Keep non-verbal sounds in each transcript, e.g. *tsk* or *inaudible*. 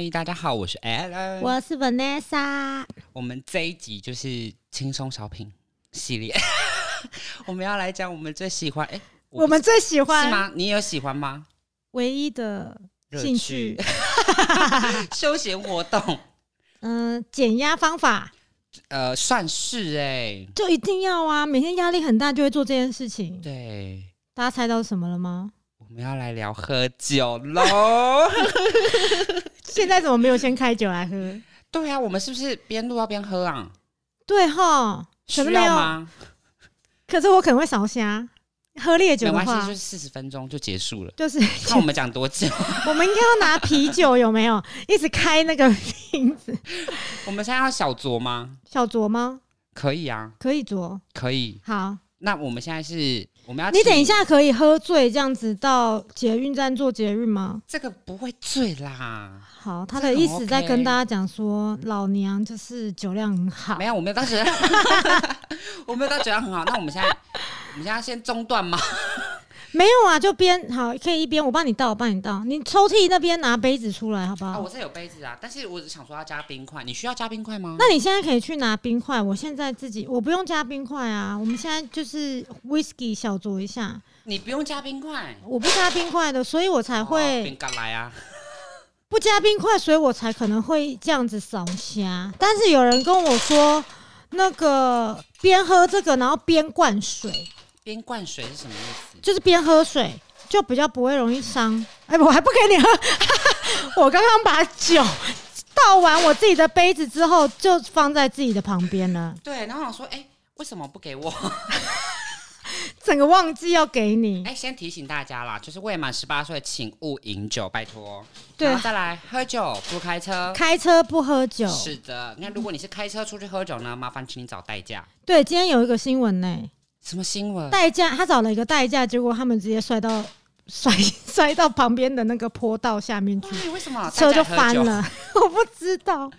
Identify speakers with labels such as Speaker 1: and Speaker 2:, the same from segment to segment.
Speaker 1: 嗨，大家好，我是 Alan。
Speaker 2: 我是 Vanessa。
Speaker 1: 我们这一集就是轻松小品系列，*laughs* 我们要来讲我们最喜欢。哎，
Speaker 2: 我们最喜欢
Speaker 1: 是吗？你有喜欢吗？
Speaker 2: 唯一的兴趣，*laughs*
Speaker 1: 休闲活动。
Speaker 2: 嗯，*laughs* 减压方法。
Speaker 1: 呃，算是哎，
Speaker 2: 就一定要啊！每天压力很大，就会做这件事情。
Speaker 1: 对，
Speaker 2: 大家猜到什么了吗？
Speaker 1: 我们要来聊喝酒喽！*laughs*
Speaker 2: 现在怎么没有先开酒来喝？
Speaker 1: 对啊，我们是不是边录要边喝啊？
Speaker 2: 对哈，
Speaker 1: 需要吗？
Speaker 2: 可是我可能会烧虾。喝烈酒的话，
Speaker 1: 就是四十分钟就结束了。
Speaker 2: 就是
Speaker 1: 看我们讲多久。*laughs*
Speaker 2: 我们应该要拿啤酒，有没有？一直开那个瓶子。
Speaker 1: 我们现在要小酌吗？
Speaker 2: 小酌吗？
Speaker 1: 可以啊，
Speaker 2: 可以酌，
Speaker 1: 可以。
Speaker 2: 好，
Speaker 1: 那我们现在是。我们要
Speaker 2: 你等一下可以喝醉这样子到捷运站做捷运吗？
Speaker 1: 这个不会醉啦。
Speaker 2: 好，他的意思在跟大家讲说，老娘就是酒量很好。
Speaker 1: 没有，我没有当时，*laughs* 我没有到酒量很好。那我们现在，我们现在先中断吗？
Speaker 2: 没有啊，就边好可以一边我帮你倒，我帮你倒。你抽屉那边拿杯子出来，好不好？
Speaker 1: 啊，我这有杯子啊，但是我只想说要加冰块。你需要加冰块吗？
Speaker 2: 那你现在可以去拿冰块。我现在自己我不用加冰块啊。我们现在就是 whisky 小酌一下。
Speaker 1: 你不用加冰块，
Speaker 2: 我不加冰块的，所以我才会。
Speaker 1: 冰干来啊！*laughs*
Speaker 2: 不加冰块，所以我才可能会这样子扫虾。但是有人跟我说，那个边喝这个，然后边灌水。
Speaker 1: 边灌水是什么意思？
Speaker 2: 就是边喝水，就比较不会容易伤。哎，我还不给你喝，*laughs* 我刚刚把酒倒完我自己的杯子之后，就放在自己的旁边了。
Speaker 1: 对，然后我说，哎，为什么不给我？*laughs*
Speaker 2: 整个忘记要给你。
Speaker 1: 哎，先提醒大家啦，就是未满十八岁，请勿饮酒，拜托。
Speaker 2: 对，
Speaker 1: 再来喝酒不开车，
Speaker 2: 开车不喝酒。
Speaker 1: 是的，那如果你是开车出去喝酒呢，麻烦请你找代驾。
Speaker 2: 对，今天有一个新闻呢。
Speaker 1: 什么新闻？
Speaker 2: 代驾，他找了一个代驾，结果他们直接摔到 *laughs* 摔摔到旁边的那个坡道下面去。
Speaker 1: 为什么
Speaker 2: 车就翻了？*laughs* 我不知道，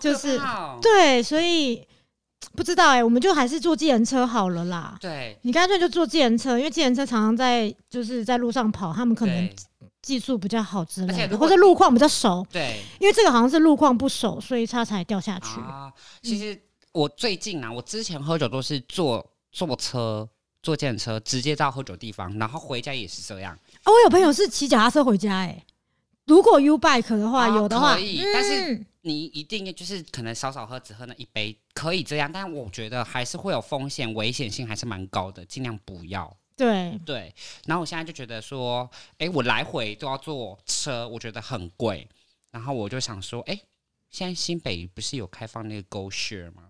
Speaker 2: 就是对，所以不知道哎，我们就还是坐计程车好了啦。
Speaker 1: 对，
Speaker 2: 你干脆就坐计程车，因为计程车常常在就是在路上跑，他们可能技术比较好之类的，或者路况比较熟。
Speaker 1: 对，
Speaker 2: 因为这个好像是路况不熟，所以他才掉下去。
Speaker 1: 啊，其实我最近啊，我之前喝酒都是坐。坐车、坐电车直接到喝酒地方，然后回家也是这样。
Speaker 2: 啊，我有朋友是骑脚踏车回家，哎，如果 U bike 的话，有的话
Speaker 1: 可以，但是你一定就是可能少少喝，只喝那一杯，可以这样，但我觉得还是会有风险，危险性还是蛮高的，尽量不要。
Speaker 2: 对
Speaker 1: 对，然后我现在就觉得说，哎，我来回都要坐车，我觉得很贵，然后我就想说，哎，现在新北不是有开放那个 Go Share 吗？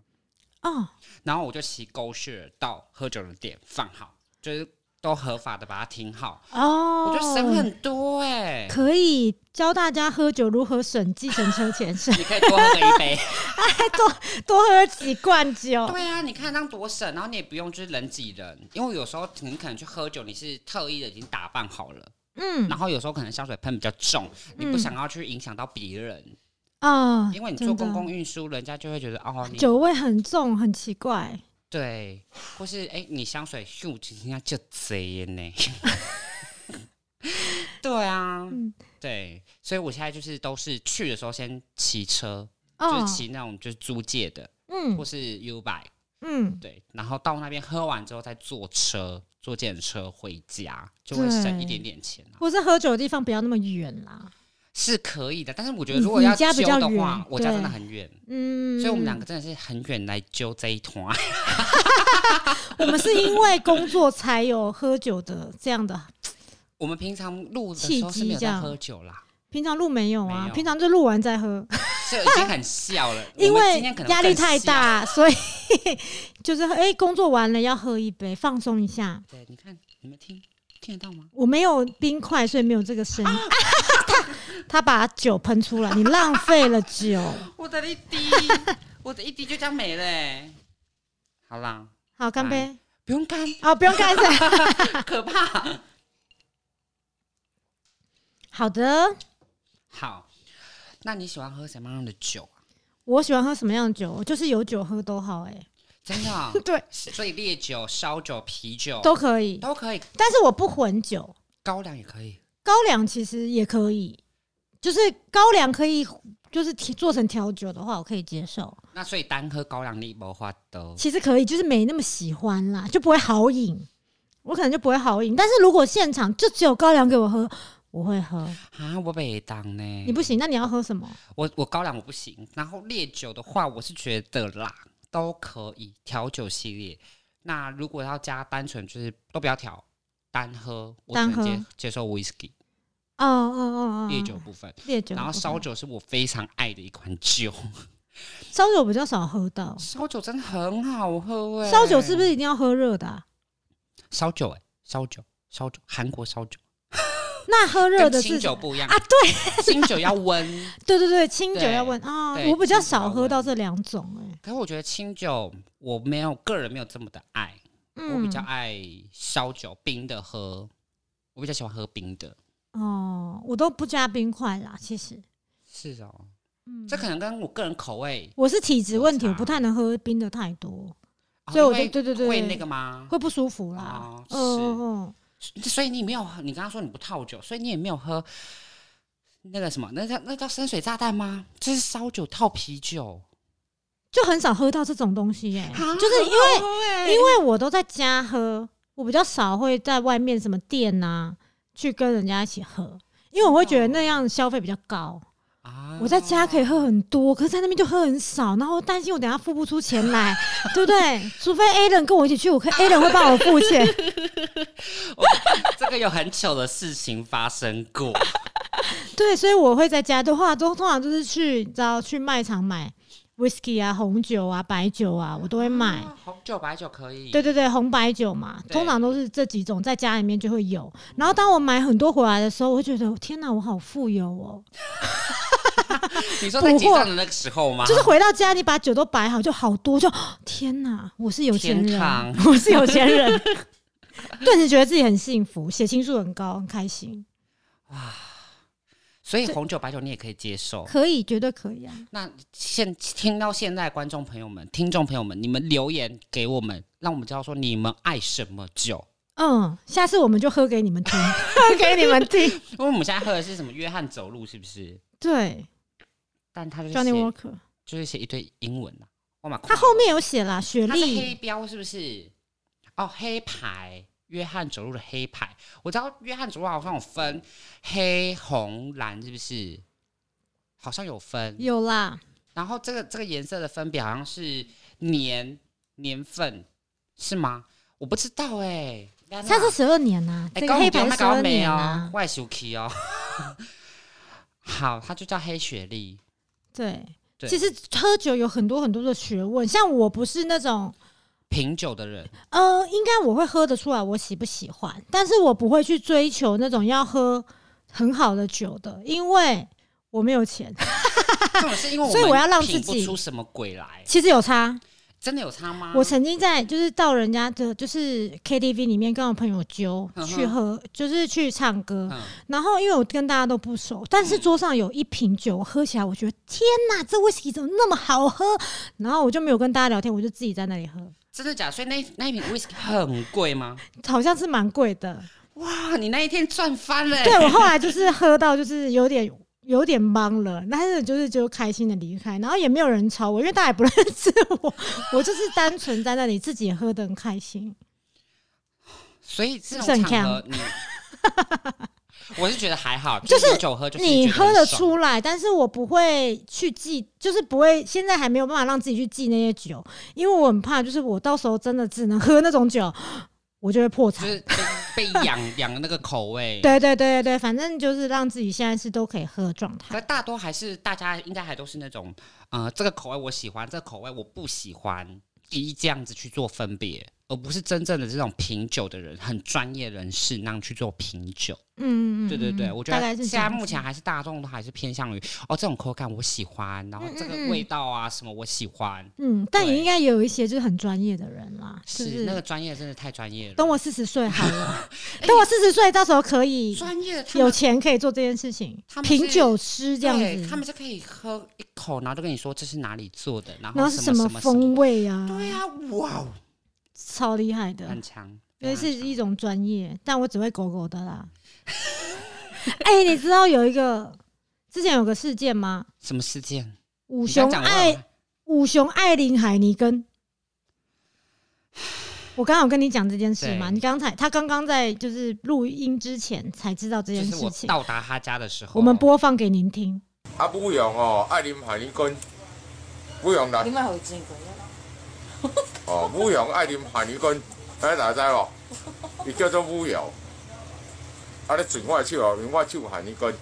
Speaker 1: 哦，然后我就骑狗血到喝酒的店放好，就是都合法的把它停好。哦，我觉得省很多哎。
Speaker 2: 可以教大家喝酒如何省计程车钱省。*laughs*
Speaker 1: 你可以多喝一杯，*laughs*
Speaker 2: 多多喝几罐酒。
Speaker 1: 对啊，你看这样多省，然后你也不用就是人挤人，因为有时候你可能去喝酒，你是特意的已经打扮好了，嗯，然后有时候可能香水喷比较重，你不想要去影响到别人。啊，因为你坐公共运输，人家就会觉得哦，
Speaker 2: 酒味很重，很奇怪。
Speaker 1: 对，或是哎，你香水嗅人家就贼呢。*laughs* 对啊，对，所以我现在就是都是去的时候先骑车，就是骑那种就是租借的，嗯，或是 U bike，嗯，对，然后到那边喝完之后再坐车，坐电车回家，就会省一点点钱。
Speaker 2: 或是喝酒的地方不要那么远啦。
Speaker 1: 是可以的，但是我觉得如果要揪的话，我家真的很远，嗯，所以我们两个真的是很远来揪这一团。*laughs*
Speaker 2: 我们是因为工作才有喝酒的这样的。
Speaker 1: 我们平常录的时候是没有在喝酒啦，
Speaker 2: 平常录没有啊，平常就录完再喝，*laughs*
Speaker 1: 就已经很笑了。*laughs*
Speaker 2: 因为压力太大，所以就是哎，工作完了要喝一杯，放松一下。
Speaker 1: 对，你看，你们听。听得到吗？
Speaker 2: 我没有冰块，所以没有这个声音。*laughs* 他他把酒喷出来，你浪费了酒。*laughs*
Speaker 1: 我的一滴，我的一滴就这样没了。好啦，
Speaker 2: 好干杯。
Speaker 1: 不用干
Speaker 2: 哦，不用干 *laughs*
Speaker 1: 可怕。
Speaker 2: 好的，
Speaker 1: 好。那你喜欢喝什么样的酒啊？
Speaker 2: 我喜欢喝什么样的酒？就是有酒喝都好，哎。
Speaker 1: 真的，*laughs*
Speaker 2: 对，
Speaker 1: 所以烈酒、烧酒、啤酒
Speaker 2: 都可以，
Speaker 1: 都可以。
Speaker 2: 但是我不混酒，
Speaker 1: 高粱也可以，
Speaker 2: 高粱其实也可以，就是高粱可以，就是做成调酒的话，我可以接受。
Speaker 1: 那所以单喝高粱你不花的，
Speaker 2: 其实可以，就是没那么喜欢啦，就不会好饮。我可能就不会好饮，但是如果现场就只有高粱给我喝，我会喝
Speaker 1: 啊。我被当呢，
Speaker 2: 你不行，那你要喝什么？
Speaker 1: 我我高粱我不行。然后烈酒的话，我是觉得啦都可以调酒系列。那如果要加单纯，就是都不要调，单喝，
Speaker 2: 单喝
Speaker 1: 接接受 whisky。
Speaker 2: 哦哦哦哦，
Speaker 1: 烈酒部分，
Speaker 2: 烈酒。
Speaker 1: 然后烧酒是我非常爱的一款酒。
Speaker 2: 烧酒比较少喝到，
Speaker 1: 烧酒真的很好喝哎。
Speaker 2: 烧酒是不是一定要喝热的？
Speaker 1: 烧酒哎，烧酒，烧酒，韩国烧酒。*laughs*
Speaker 2: 那喝热的
Speaker 1: 清酒不一样
Speaker 2: 啊？对，
Speaker 1: 清酒要温。*laughs*
Speaker 2: 对对对，清酒要温啊。我比较少喝到这两种哎。
Speaker 1: 可是我觉得清酒我没有个人没有这么的爱，我比较爱烧酒冰的喝，我比较喜欢喝冰的。
Speaker 2: 哦，我都不加冰块啦，其实。
Speaker 1: 是哦，嗯，这可能跟我个人口味。
Speaker 2: 我是体质问题，我不太能喝冰的太多。所以我就对对对
Speaker 1: 会那个吗？
Speaker 2: 会不舒服啦。
Speaker 1: 嗯嗯，所以你没有，你刚刚说你不套酒，所以你也没有喝那个什么，那叫那叫深水炸弹吗？这是烧酒套啤酒，
Speaker 2: 就很少喝到这种东西耶。就是因为因为我都在家喝，我比较少会在外面什么店呐去跟人家一起喝，因为我会觉得那样消费比较高。我在家可以喝很多，可是在那边就喝很少，然后担心我等下付不出钱来，*laughs* 对不对？除非 A 人跟我一起去，我可 A 人会帮我付钱。*laughs*
Speaker 1: 这个有很糗的事情发生过。*laughs*
Speaker 2: 对，所以我会在家的话，都通常都是去，知道去卖场买。whisky 啊，红酒啊，白酒啊，我都会买。
Speaker 1: 红酒、白酒可以。
Speaker 2: 对对对，红白酒嘛，通常都是这几种，在家里面就会有。然后当我买很多回来的时候，我会觉得天哪，我好富有哦！
Speaker 1: 你说在结账的那个时候吗？
Speaker 2: 就是回到家，你把酒都摆好，就好多，就 *gasps* 天哪，我是有钱人，*laughs* 我是有钱人，*laughs* 顿时觉得自己很幸福，血清素很高，很开心。哇！
Speaker 1: 所以红酒、白酒你也可以接受，
Speaker 2: 可以，绝对可以啊。
Speaker 1: 那现听到现在，观众朋友们、听众朋友们，你们留言给我们，让我们知道说你们爱什么酒。
Speaker 2: 嗯，下次我们就喝给你们听，*laughs* 喝给你们听。
Speaker 1: 因为我们现在喝的是什么？约翰走路是不是？
Speaker 2: 对。
Speaker 1: 但他就
Speaker 2: 写 Johnny Walker，
Speaker 1: 就是写一堆英文呐。
Speaker 2: 他后面有写啦，雪莉
Speaker 1: 黑标是不是？哦，黑牌。约翰走路的黑牌，我知道约翰走路好像有分黑、红、蓝，是不是？好像有分，
Speaker 2: 有啦。
Speaker 1: 然后这个这个颜色的分别好像是年年份，是吗？我不知道哎。
Speaker 2: 它是十二年呐，这个黑牌十二年啊，
Speaker 1: 外手 key 哦。*laughs* 好，它就叫黑雪莉。
Speaker 2: 对，其实喝酒有很多很多的学问，像我不是那种。
Speaker 1: 品酒的人，
Speaker 2: 呃，应该我会喝得出来我喜不喜欢，但是我不会去追求那种要喝很好的酒的，因为我没有钱。*laughs*
Speaker 1: 所以我要让自己出什么鬼来？
Speaker 2: 其实有差，
Speaker 1: 真的有差吗？
Speaker 2: 我曾经在就是到人家的就是 KTV 里面跟我朋友揪去喝，就是去唱歌，然后因为我跟大家都不熟，但是桌上有一瓶酒，喝起来我觉得天哪，这威士忌怎么那么好喝？然后我就没有跟大家聊天，我就自己在那里喝。
Speaker 1: 真的假？所以那那一瓶 whisky 很贵吗？
Speaker 2: 好像是蛮贵的。
Speaker 1: 哇，你那一天赚翻了！
Speaker 2: 对我后来就是喝到就是有点有点懵了，但是就是就开心的离开，然后也没有人吵我，因为大家也不认识我，我就是单纯在那里自己喝的很开心。
Speaker 1: 所以这种场合你。我是觉得还好，*laughs*
Speaker 2: 就是
Speaker 1: 酒喝，就是
Speaker 2: 你喝
Speaker 1: 得
Speaker 2: 出来，但是我不会去记，就是不会，现在还没有办法让自己去记那些酒，因为我很怕，就是我到时候真的只能喝那种酒，我就会破产，
Speaker 1: 就是被 *laughs* 养养那个口味。
Speaker 2: 对对对对对，反正就是让自己现在是都可以喝的状态。
Speaker 1: 可大多还是大家应该还都是那种，呃，这个口味我喜欢，这个口味我不喜欢，一这样子去做分别。而不是真正的这种品酒的人，很专业人士那样去做品酒。嗯嗯对对对，我觉得现在目前还是大众都还是偏向于哦，这种口感我喜欢，然后这个味道啊什么我喜欢。
Speaker 2: 嗯，但也应该有一些就是很专业的人啦。
Speaker 1: 是那个专业真的太专业了。
Speaker 2: 等我四十岁好了，*laughs* 等我四十岁，到时候可以
Speaker 1: 专业
Speaker 2: 有钱可以做这件事情。品酒师这样子，
Speaker 1: 他们是可以喝一口，然后就跟你说这是哪里做的，然
Speaker 2: 后
Speaker 1: 是什么
Speaker 2: 风味啊？
Speaker 1: 对啊，哇。
Speaker 2: 超厉害的，
Speaker 1: 很强，
Speaker 2: 因为是一种专业，但我只会狗狗的啦。*laughs* 哎，你知道有一个之前有个事件吗？
Speaker 1: 什么事件？
Speaker 2: 五熊爱五熊爱林海尼根。我刚刚有跟你讲这件事嘛？你刚才他刚刚在就是录音之前才知道这件事情。
Speaker 1: 到达他家的时候，
Speaker 2: 我们播放给您听。
Speaker 3: 啊，不用哦，爱林海尼根，不用啦。
Speaker 4: 你买好几
Speaker 3: 个哦，乌羊爱啉海尼根，大家知无？伊叫做乌羊。啊，你转我的手哦，用我手海尼根。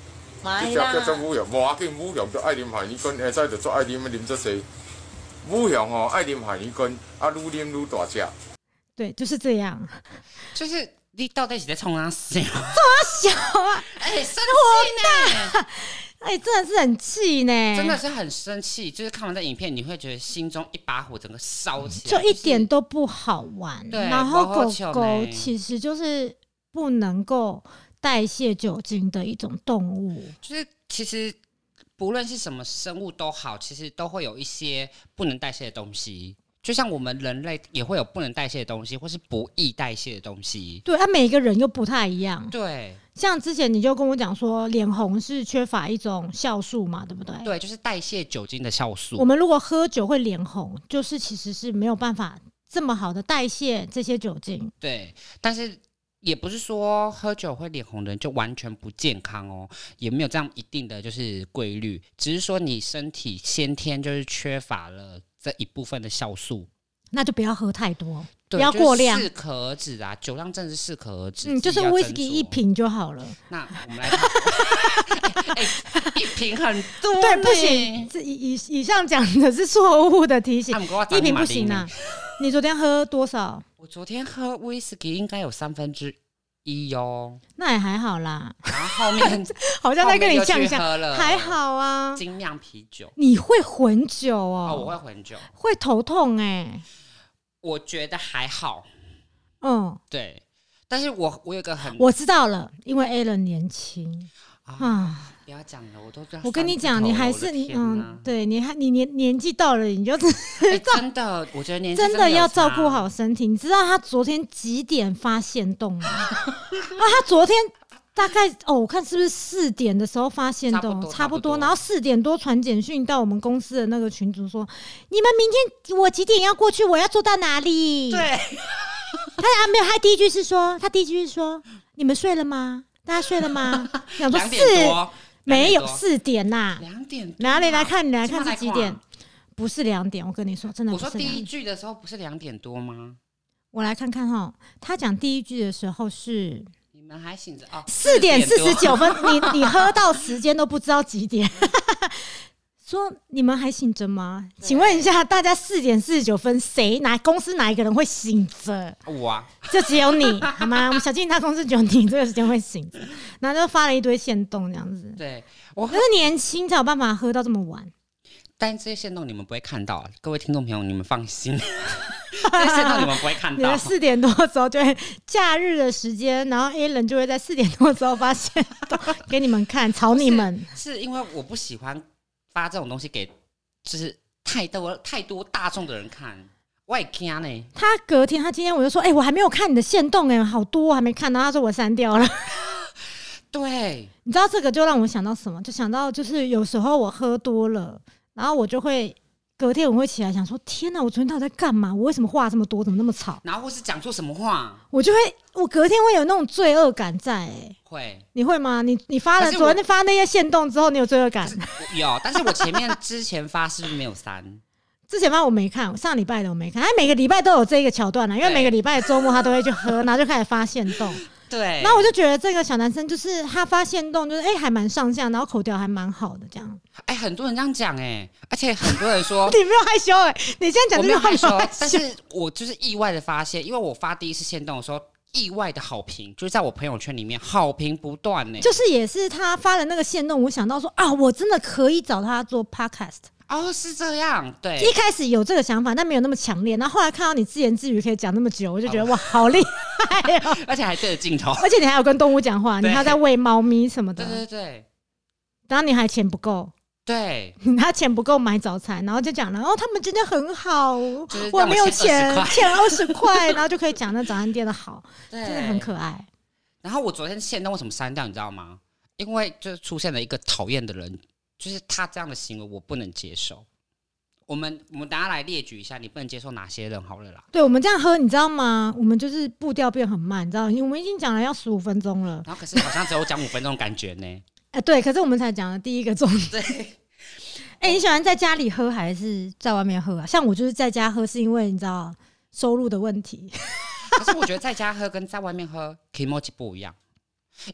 Speaker 4: 买
Speaker 3: 只叫做乌羊，无要紧，乌羊就爱啉海尼根，下仔就做爱啉，啉这些。乌羊哦，爱啉海尼根，啊，愈啉愈大只。
Speaker 2: 对，就是这样。
Speaker 1: 就是你到底是在冲啥笑？冲
Speaker 2: 啥笑啊？
Speaker 1: 哎，生气
Speaker 2: 呢！哎，真的是很气呢，
Speaker 1: 真的是很生气。就是看完这影片，你会觉得心中一把火，整个烧起
Speaker 2: 来，就一点都不好玩。然后狗狗其实就是不能够代谢酒精的一种动物。
Speaker 1: 就是其实不论是什么生物都好，其实都会有一些不能代谢的东西。就像我们人类也会有不能代谢的东西，或是不易代谢的东西。
Speaker 2: 对，它每个人又不太一样。
Speaker 1: 对，
Speaker 2: 像之前你就跟我讲说，脸红是缺乏一种酵素嘛，对不对？
Speaker 1: 对，就是代谢酒精的酵素。
Speaker 2: 我们如果喝酒会脸红，就是其实是没有办法这么好的代谢这些酒精。
Speaker 1: 对，但是也不是说喝酒会脸红的人就完全不健康哦，也没有这样一定的就是规律，只是说你身体先天就是缺乏了。这一部分的酵素，
Speaker 2: 那就不要喝太多，不要过量，
Speaker 1: 适可而止啊！酒量真的是适可而止，
Speaker 2: 嗯，就是 whisky 一瓶就好了。
Speaker 1: 那我们来看，一瓶很多，*laughs*
Speaker 2: 对，不行。这以以以上讲的是错误的提醒，一瓶不行啊！你昨天喝多少？
Speaker 1: 我昨天喝 whisky 应该有三分之。一哟，
Speaker 2: 那也还好啦。
Speaker 1: 然后后面 *laughs*
Speaker 2: 好像在跟你降下，还好
Speaker 1: 啊。精酿啤酒，
Speaker 2: 你会混酒
Speaker 1: 哦？我会混酒，
Speaker 2: 会头痛哎。
Speaker 1: 我觉得还好，嗯，对。但是我我有个很，
Speaker 2: 我知道了，因为 a l n 年轻
Speaker 1: 啊。不要讲了，我都
Speaker 2: 我跟你讲，你还是你嗯，对，你还你年年纪到了，你就
Speaker 1: 真的，我觉得年
Speaker 2: 真的要照顾好身体。你知道他昨天几点发现动吗？*laughs* 啊，他昨天大概哦，我看是不是四点的时候发现的，差不多，然后四点多传简讯到我们公司的那个群组说，你们明天我几点要过去？我要坐到哪里？
Speaker 1: 对，*laughs*
Speaker 2: 他啊没有，他第一句是说，他第一句是说，你们睡了吗？大家睡了吗？*laughs*
Speaker 1: 两
Speaker 2: 点
Speaker 1: 多。
Speaker 2: 没有四点呐，
Speaker 1: 两点
Speaker 2: 哪里来看？你来看是几点？不是两点，我跟你说，真的。
Speaker 1: 我说第一句的时候不是两点多吗？
Speaker 2: 我来看看哈，他讲第一句的时候是
Speaker 1: 你们还醒着哦，
Speaker 2: 四点四十九分，你你喝到时间都不知道几点。*laughs* 说你们还醒着吗？请问一下，大家四点四十九分，谁哪公司哪一个人会醒着？
Speaker 1: 我啊，
Speaker 2: 就只有你，*laughs* 好吗？我们小静她公司只有你这个时间会醒着，然后就发了一堆线动这样子。
Speaker 1: 对我
Speaker 2: 是年轻才有办法喝到这么晚，
Speaker 1: 但这些线动你们不会看到，各位听众朋友，你们放心，*laughs* 这些线动你们不会看到。
Speaker 2: 四点多的时候就会假日的时间，然后 A 人就会在四点多的时候发现给你们看，吵你们。*laughs*
Speaker 1: 是因为我不喜欢。发这种东西给就是太多太多大众的人看，我也惊呢。
Speaker 2: 他隔天，他今天我就说：“哎，我还没有看你的线动哎，好多还没看。”到他说：“我删掉了。*laughs* ”
Speaker 1: 对，
Speaker 2: 你知道这个就让我想到什么？就想到就是有时候我喝多了，然后我就会。隔天我会起来想说：天哪，我昨天到底在干嘛？我为什么话这么多？怎么那么吵？
Speaker 1: 然后或是讲错什么话？
Speaker 2: 我就会，我隔天会有那种罪恶感在。
Speaker 1: 会，
Speaker 2: 你会吗？你你发了昨天发那些线动之后，你有罪恶感？
Speaker 1: 有，*laughs* 但是我前面之前发是不是没有删？
Speaker 2: 之前发我没看，上礼拜的我没看。他每个礼拜都有这个桥段呢，因为每个礼拜周末他都会去喝，然后就开始发线动。
Speaker 1: 对，
Speaker 2: 然后我就觉得这个小男生就是他发现动，就是哎还蛮上相，然后口条还蛮好的这样。
Speaker 1: 哎，很多人这样讲哎，而且很多人说 *laughs*
Speaker 2: 你没有害羞哎，*laughs* 你现在讲这个害羞，
Speaker 1: 但是我就是意外的发现，因为我发第一次线动的时候，意外的好评就是在我朋友圈里面好评不断呢。
Speaker 2: 就是也是他发的那个线动，我想到说啊，我真的可以找他做 podcast。
Speaker 1: 哦，是这样，对，
Speaker 2: 一开始有这个想法，但没有那么强烈。然后后来看到你自言自语可以讲那么久，我就觉得哇，好厉害哦！*laughs*
Speaker 1: 而且还对着镜头，
Speaker 2: 而且你还有跟动物讲话，你还在喂猫咪什么的。
Speaker 1: 对对对。
Speaker 2: 然后你还钱不够，
Speaker 1: 对，
Speaker 2: 他钱不够买早餐，然后就讲了，哦，他们真的很好，我没有钱，欠二十块，*laughs* *laughs* 然后就可以讲那早餐店的好，真的很可爱。
Speaker 1: 然后我昨天线动为什么删掉，你知道吗？因为就出现了一个讨厌的人，就是他这样的行为我不能接受。我们我们大家来列举一下，你不能接受哪些人好了啦？
Speaker 2: 对，我们这样喝，你知道吗？我们就是步调变很慢，你知道？我们已经讲了要十五分钟了，
Speaker 1: 然后可是好像只有讲五分钟感觉呢。
Speaker 2: 哎，*laughs* 对，可是我们才讲了第一个重点。*laughs* 哎，你喜欢在家里喝还是在外面喝啊？像我就是在家喝，是因为你知道收入的问题。*laughs*
Speaker 1: 可是我觉得在家喝跟在外面喝 k i m o j i 不一样，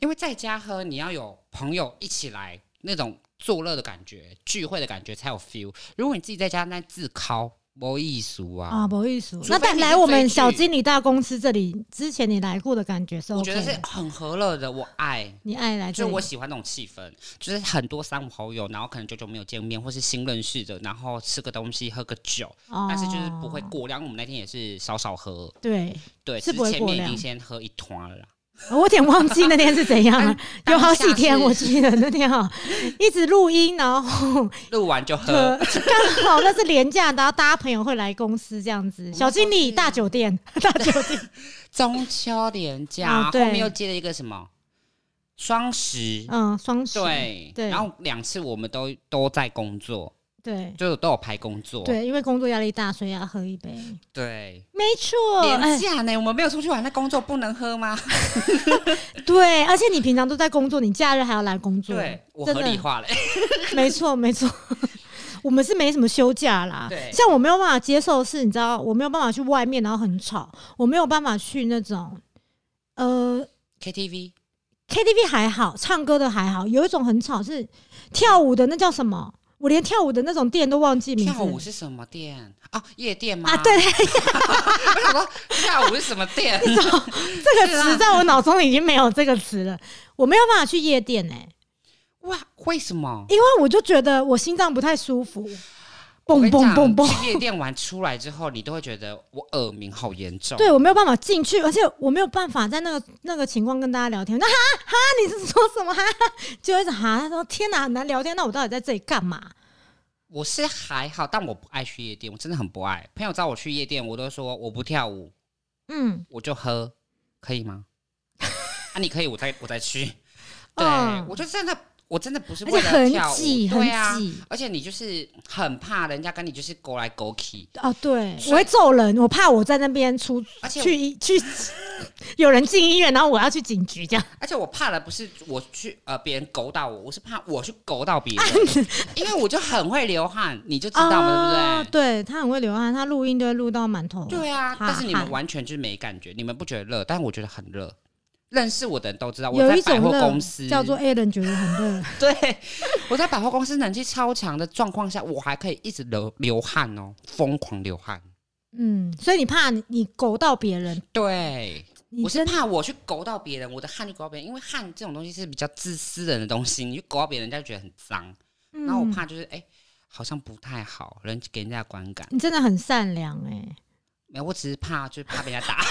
Speaker 1: 因为在家喝你要有朋友一起来那种。作乐的感觉，聚会的感觉才有 feel。如果你自己在家那自烤，不艺术啊
Speaker 2: 啊，不艺术。那但来我们小经理大公司这里之前，你来过的感觉是？
Speaker 1: 我觉得是很和乐的，我爱
Speaker 2: 你爱来，
Speaker 1: 就我喜欢那种气氛，就是很多三五好友，然后可能久久没有见面，或是新认识的，然后吃个东西，喝个酒，但是就是不会过量。我们那天也是少少喝，
Speaker 2: 对
Speaker 1: 对，是前面已经先喝一团了。*laughs*
Speaker 2: 我有点忘记那天是怎样了，有好几天我记得那天哈，一直录音，然后 *laughs*
Speaker 1: 录完就喝，
Speaker 2: 刚好那是廉价，然后大家朋友会来公司这样子。小经理大酒店，大酒店，*laughs*
Speaker 1: 中秋廉价，后面又接了一个什么双十，
Speaker 2: 嗯，双十
Speaker 1: 对对，然后两次我们都都在工作。
Speaker 2: 对，
Speaker 1: 就都有排工作。
Speaker 2: 对，因为工作压力大，所以要喝一杯。
Speaker 1: 对，
Speaker 2: 没错。
Speaker 1: 廉价呢，我们没有出去玩，那工作不能喝吗？*laughs*
Speaker 2: 对，而且你平常都在工作，你假日还要来工作。
Speaker 1: 对，我合理化了。*laughs*
Speaker 2: 没错，没错。我们是没什么休假啦。
Speaker 1: 对，
Speaker 2: 像我没有办法接受是，你知道，我没有办法去外面，然后很吵。我没有办法去那种呃
Speaker 1: KTV，KTV
Speaker 2: 还好，唱歌的还好。有一种很吵是跳舞的，那叫什么？我连跳舞的那种店都忘记名字。
Speaker 1: 跳舞是什么店啊？夜店吗？
Speaker 2: 啊，对。*laughs*
Speaker 1: 我想说跳舞是什么店？*laughs*
Speaker 2: 这个词在我脑中已经没有这个词了。我没有办法去夜店哎。
Speaker 1: 哇，为什么？
Speaker 2: 因为我就觉得我心脏不太舒服。蹦蹦蹦蹦！
Speaker 1: 去夜店玩出来之后，你都会觉得我耳鸣好严重。
Speaker 2: 对我没有办法进去，而且我没有办法在那个那个情况跟大家聊天。那 *laughs* 哈哈，你是说什么哈？*laughs* 就一直哈，他说天哪，很难聊天。那我到底在这里干嘛？
Speaker 1: 我是还好，但我不爱去夜店，我真的很不爱。朋友找我去夜店，我都说我不跳舞，嗯，我就喝，可以吗？*laughs* 啊，你可以，我再我再去。对，我就真的。我真的不是为了跳舞，对啊，而且你就是很怕人家跟你就是勾来勾去
Speaker 2: 哦，对，我会揍人，我怕我在那边出，而且去去 *laughs* 有人进医院，然后我要去警局这样。
Speaker 1: 而且我怕的不是我去呃别人勾到我，我是怕我去勾到别人，*laughs* 因为我就很会流汗，你就知道嘛，对不
Speaker 2: 对？对他很会流汗，他录音都会录到满头。
Speaker 1: 对啊，但是你们完全就是没感觉，你们不觉得热，但是我觉得很热。认识我的人都知道，我在百货公司
Speaker 2: 叫做 A 人觉得很热。*laughs*
Speaker 1: 对，我在百货公司冷气超强的状况下，我还可以一直流流汗哦，疯狂流汗。
Speaker 2: 嗯，所以你怕你勾到别人？
Speaker 1: 对，我是怕我去勾到别人，我的汗就勾到别人，因为汗这种东西是比较自私人的东西，你去勾到别人，人家就觉得很脏。然后我怕就是哎，好像不太好，人给人家观感。
Speaker 2: 你真的很善良哎。
Speaker 1: 没有，我只是怕，就是怕被人家打，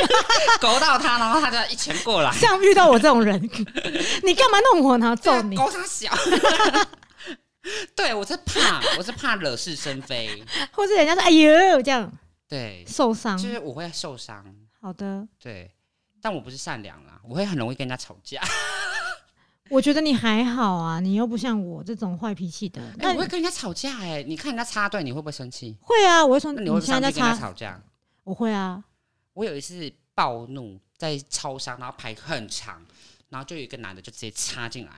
Speaker 1: *laughs* 勾到他，然后他就一拳过来。
Speaker 2: 像遇到我这种人，*laughs* 你干嘛弄我呢？揍你！
Speaker 1: 勾他小。*laughs* 对，我是怕，我是怕惹是生非，
Speaker 2: 或是人家说“哎呦”这样，
Speaker 1: 对，
Speaker 2: 受伤，
Speaker 1: 就是我会受伤。
Speaker 2: 好的，
Speaker 1: 对，但我不是善良啦，我会很容易跟人家吵架。
Speaker 2: 我觉得你还好啊，你又不像我这种坏脾气的。
Speaker 1: 那我会跟人家吵架哎，你看人家插队，你会不会生气？
Speaker 2: 会啊，我会说
Speaker 1: 你会上去跟他吵架。
Speaker 2: 我会啊，
Speaker 1: 我有一次暴怒在超商，然后排很长，然后就有一个男的就直接插进来。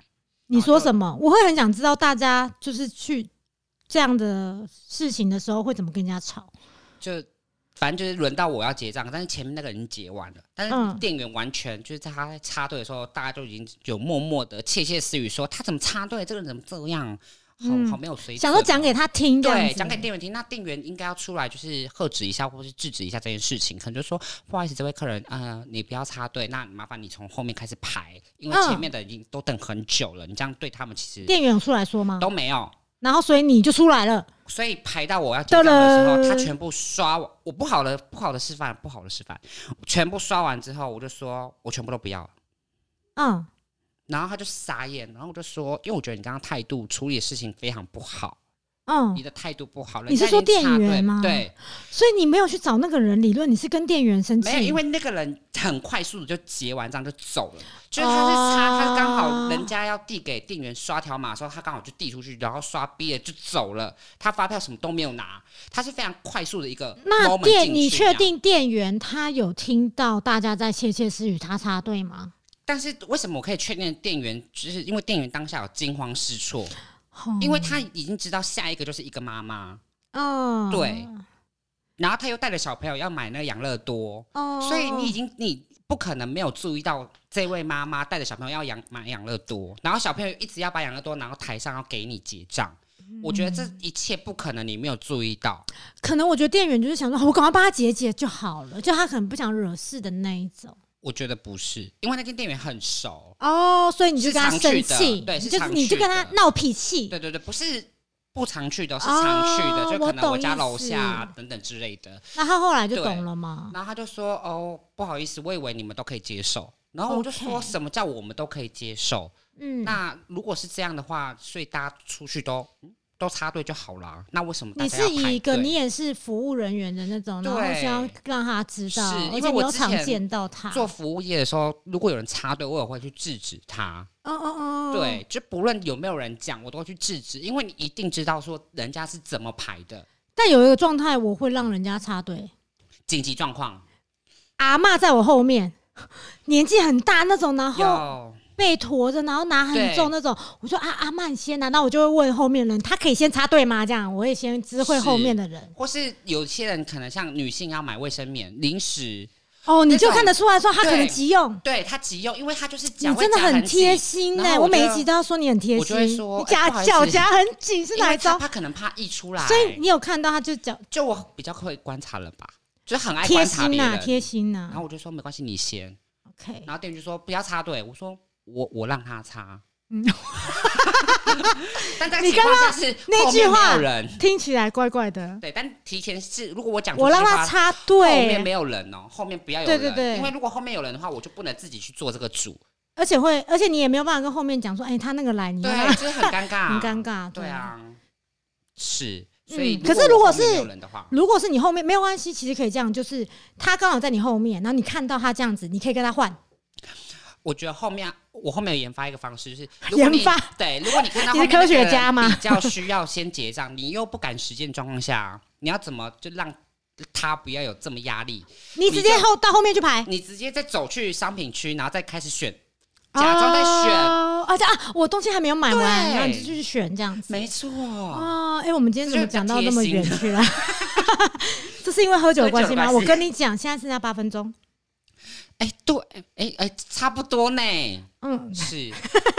Speaker 2: 你说什么？我会很想知道大家就是去这样的事情的时候会怎么跟人家吵。
Speaker 1: 就。反正就是轮到我要结账，但是前面那个人结完了，但是店员完全就是在他插队的时候，大家都已经有默默的窃窃私语说他怎么插队，这个人怎么这样，好好没有水准。
Speaker 2: 想说讲给他听，
Speaker 1: 对，讲给店员听，那店员应该要出来就是喝止一下，或是制止一下这件事情，可能就说不好意思，这位客人，呃，你不要插队，那麻烦你从后面开始排，因为前面的已经都等很久了，你这样对他们其实
Speaker 2: 店员有出来说吗？
Speaker 1: 都没有。
Speaker 2: 然后，所以你就出来了。
Speaker 1: 所以排到我要结账的时候，他全部刷我，我不好的不好的示范，不好的示范，全部刷完之后，我就说我全部都不要了。嗯，然后他就傻眼，然后我就说，因为我觉得你刚刚态度处理事情非常不好。嗯，你的态度不好了。
Speaker 2: 你是说店员吗？
Speaker 1: 对，
Speaker 2: 所以你没有去找那个人理论，你是跟店员生气。
Speaker 1: 没有，因为那个人很快速的就结完账就走了，就是他是插，他刚好人人家要递给店员刷条码的时候，他刚好就递出去，然后刷毕业就走了。他发票什么都没有拿，他是非常快速的一个。
Speaker 2: 那店你确定店员他有听到大家在窃窃私语，他插队吗？
Speaker 1: 但是为什么我可以确定店员，就是因为店员当下有惊慌失措，因为他已经知道下一个就是一个妈妈。哦，对。然后他又带着小朋友要买那个养乐多，所以你已经你不可能没有注意到这位妈妈带着小朋友要养买养乐多，然后小朋友一直要把养乐多拿到台上要给你结账。我觉得这一切不可能你没有注意到。
Speaker 2: 可能我觉得店员就是想说，我赶快帮他结结就好了，就他可能不想惹事的那一种。
Speaker 1: 我觉得不是，因为那间店员很熟
Speaker 2: 哦，所以你就跟他生气，
Speaker 1: 对，是
Speaker 2: 就你就跟他闹脾气，
Speaker 1: 对对对，不是。不常去的，是常去的，就可能我家楼下等等之类的。
Speaker 2: 那他后来就懂了吗？
Speaker 1: 然后他就说：“哦，不好意思，我以为你们都可以接受。”然后我就说什么叫我们都可以接受？嗯，那如果是这样的话，所以大家出去都。都插队就好了，那为什么
Speaker 2: 你是以一个你也是服务人员的那种，然后需要让他知道，因为我有常见到他
Speaker 1: 做服务业的时候，如果有人插队，我也会去制止他。哦哦哦，对，就不论有没有人讲，我都会去制止，因为你一定知道说人家是怎么排的。
Speaker 2: 但有一个状态，我会让人家插队，
Speaker 1: 紧急状况，
Speaker 2: 阿妈在我后面，年纪很大那种，然后。被驮着，然后拿很重那种。我说啊，阿曼先拿，那我就会问后面人，他可以先插队吗？这样我也先知会后面的人。
Speaker 1: 或是有些人可能像女性要买卫生棉、零食，
Speaker 2: 哦，你就看得出来说他可能急用。
Speaker 1: 对他急用，因为他就是
Speaker 2: 你真的很贴心呢。我每一集都要说你很贴心，我
Speaker 1: 就会说
Speaker 2: 夹脚夹很紧是哪一招？
Speaker 1: 他可能怕溢出来，
Speaker 2: 所以你有看到他就脚
Speaker 1: 就我比较会观察了吧，就很爱贴
Speaker 2: 心呐，贴心呐。
Speaker 1: 然后我就说没关系，你先
Speaker 2: OK。
Speaker 1: 然后店员就说不要插队，我说。我我让他擦，嗯，*laughs* 但在情况下是
Speaker 2: 那句话
Speaker 1: 人。
Speaker 2: 听起来怪怪的，
Speaker 1: 对。但提前是如果我讲
Speaker 2: 我让他插队，
Speaker 1: 后面没有人哦，后面不要有
Speaker 2: 人，对对对，
Speaker 1: 因为如果后面有人的话，我就不能自己去做这个主，
Speaker 2: 而且会，而且你也没有办法跟后面讲说，哎，他那个来，你
Speaker 1: 对，就是很尴尬，*laughs*
Speaker 2: 很尴尬，
Speaker 1: 对啊，是，所以
Speaker 2: 可是如果是如果是你后面没有关系，其实可以这样，就是他刚好在你后面，然后你看到他这样子，你可以跟他换。
Speaker 1: 我觉得后面我后面有研发一个方式，就是 *laughs*
Speaker 2: 研发
Speaker 1: 对，如果你看到
Speaker 2: 是科学家吗？*laughs*
Speaker 1: 比较需要先结账，你又不敢实践状况下，你要怎么就让他不要有这么压力？
Speaker 2: 你直接后到后面去排，
Speaker 1: 你直接再走去商品区，然后再开始选，假装在选，
Speaker 2: 而且啊，我东西还没有买完，然后你就去选这样子，
Speaker 1: 没错
Speaker 2: 啊。哎，我们今天怎么讲到那么远去了？*laughs* 这是因为喝酒的关系吗？我跟你讲，现在剩下八分钟。
Speaker 1: 哎，对，哎哎，差不多呢。嗯，是，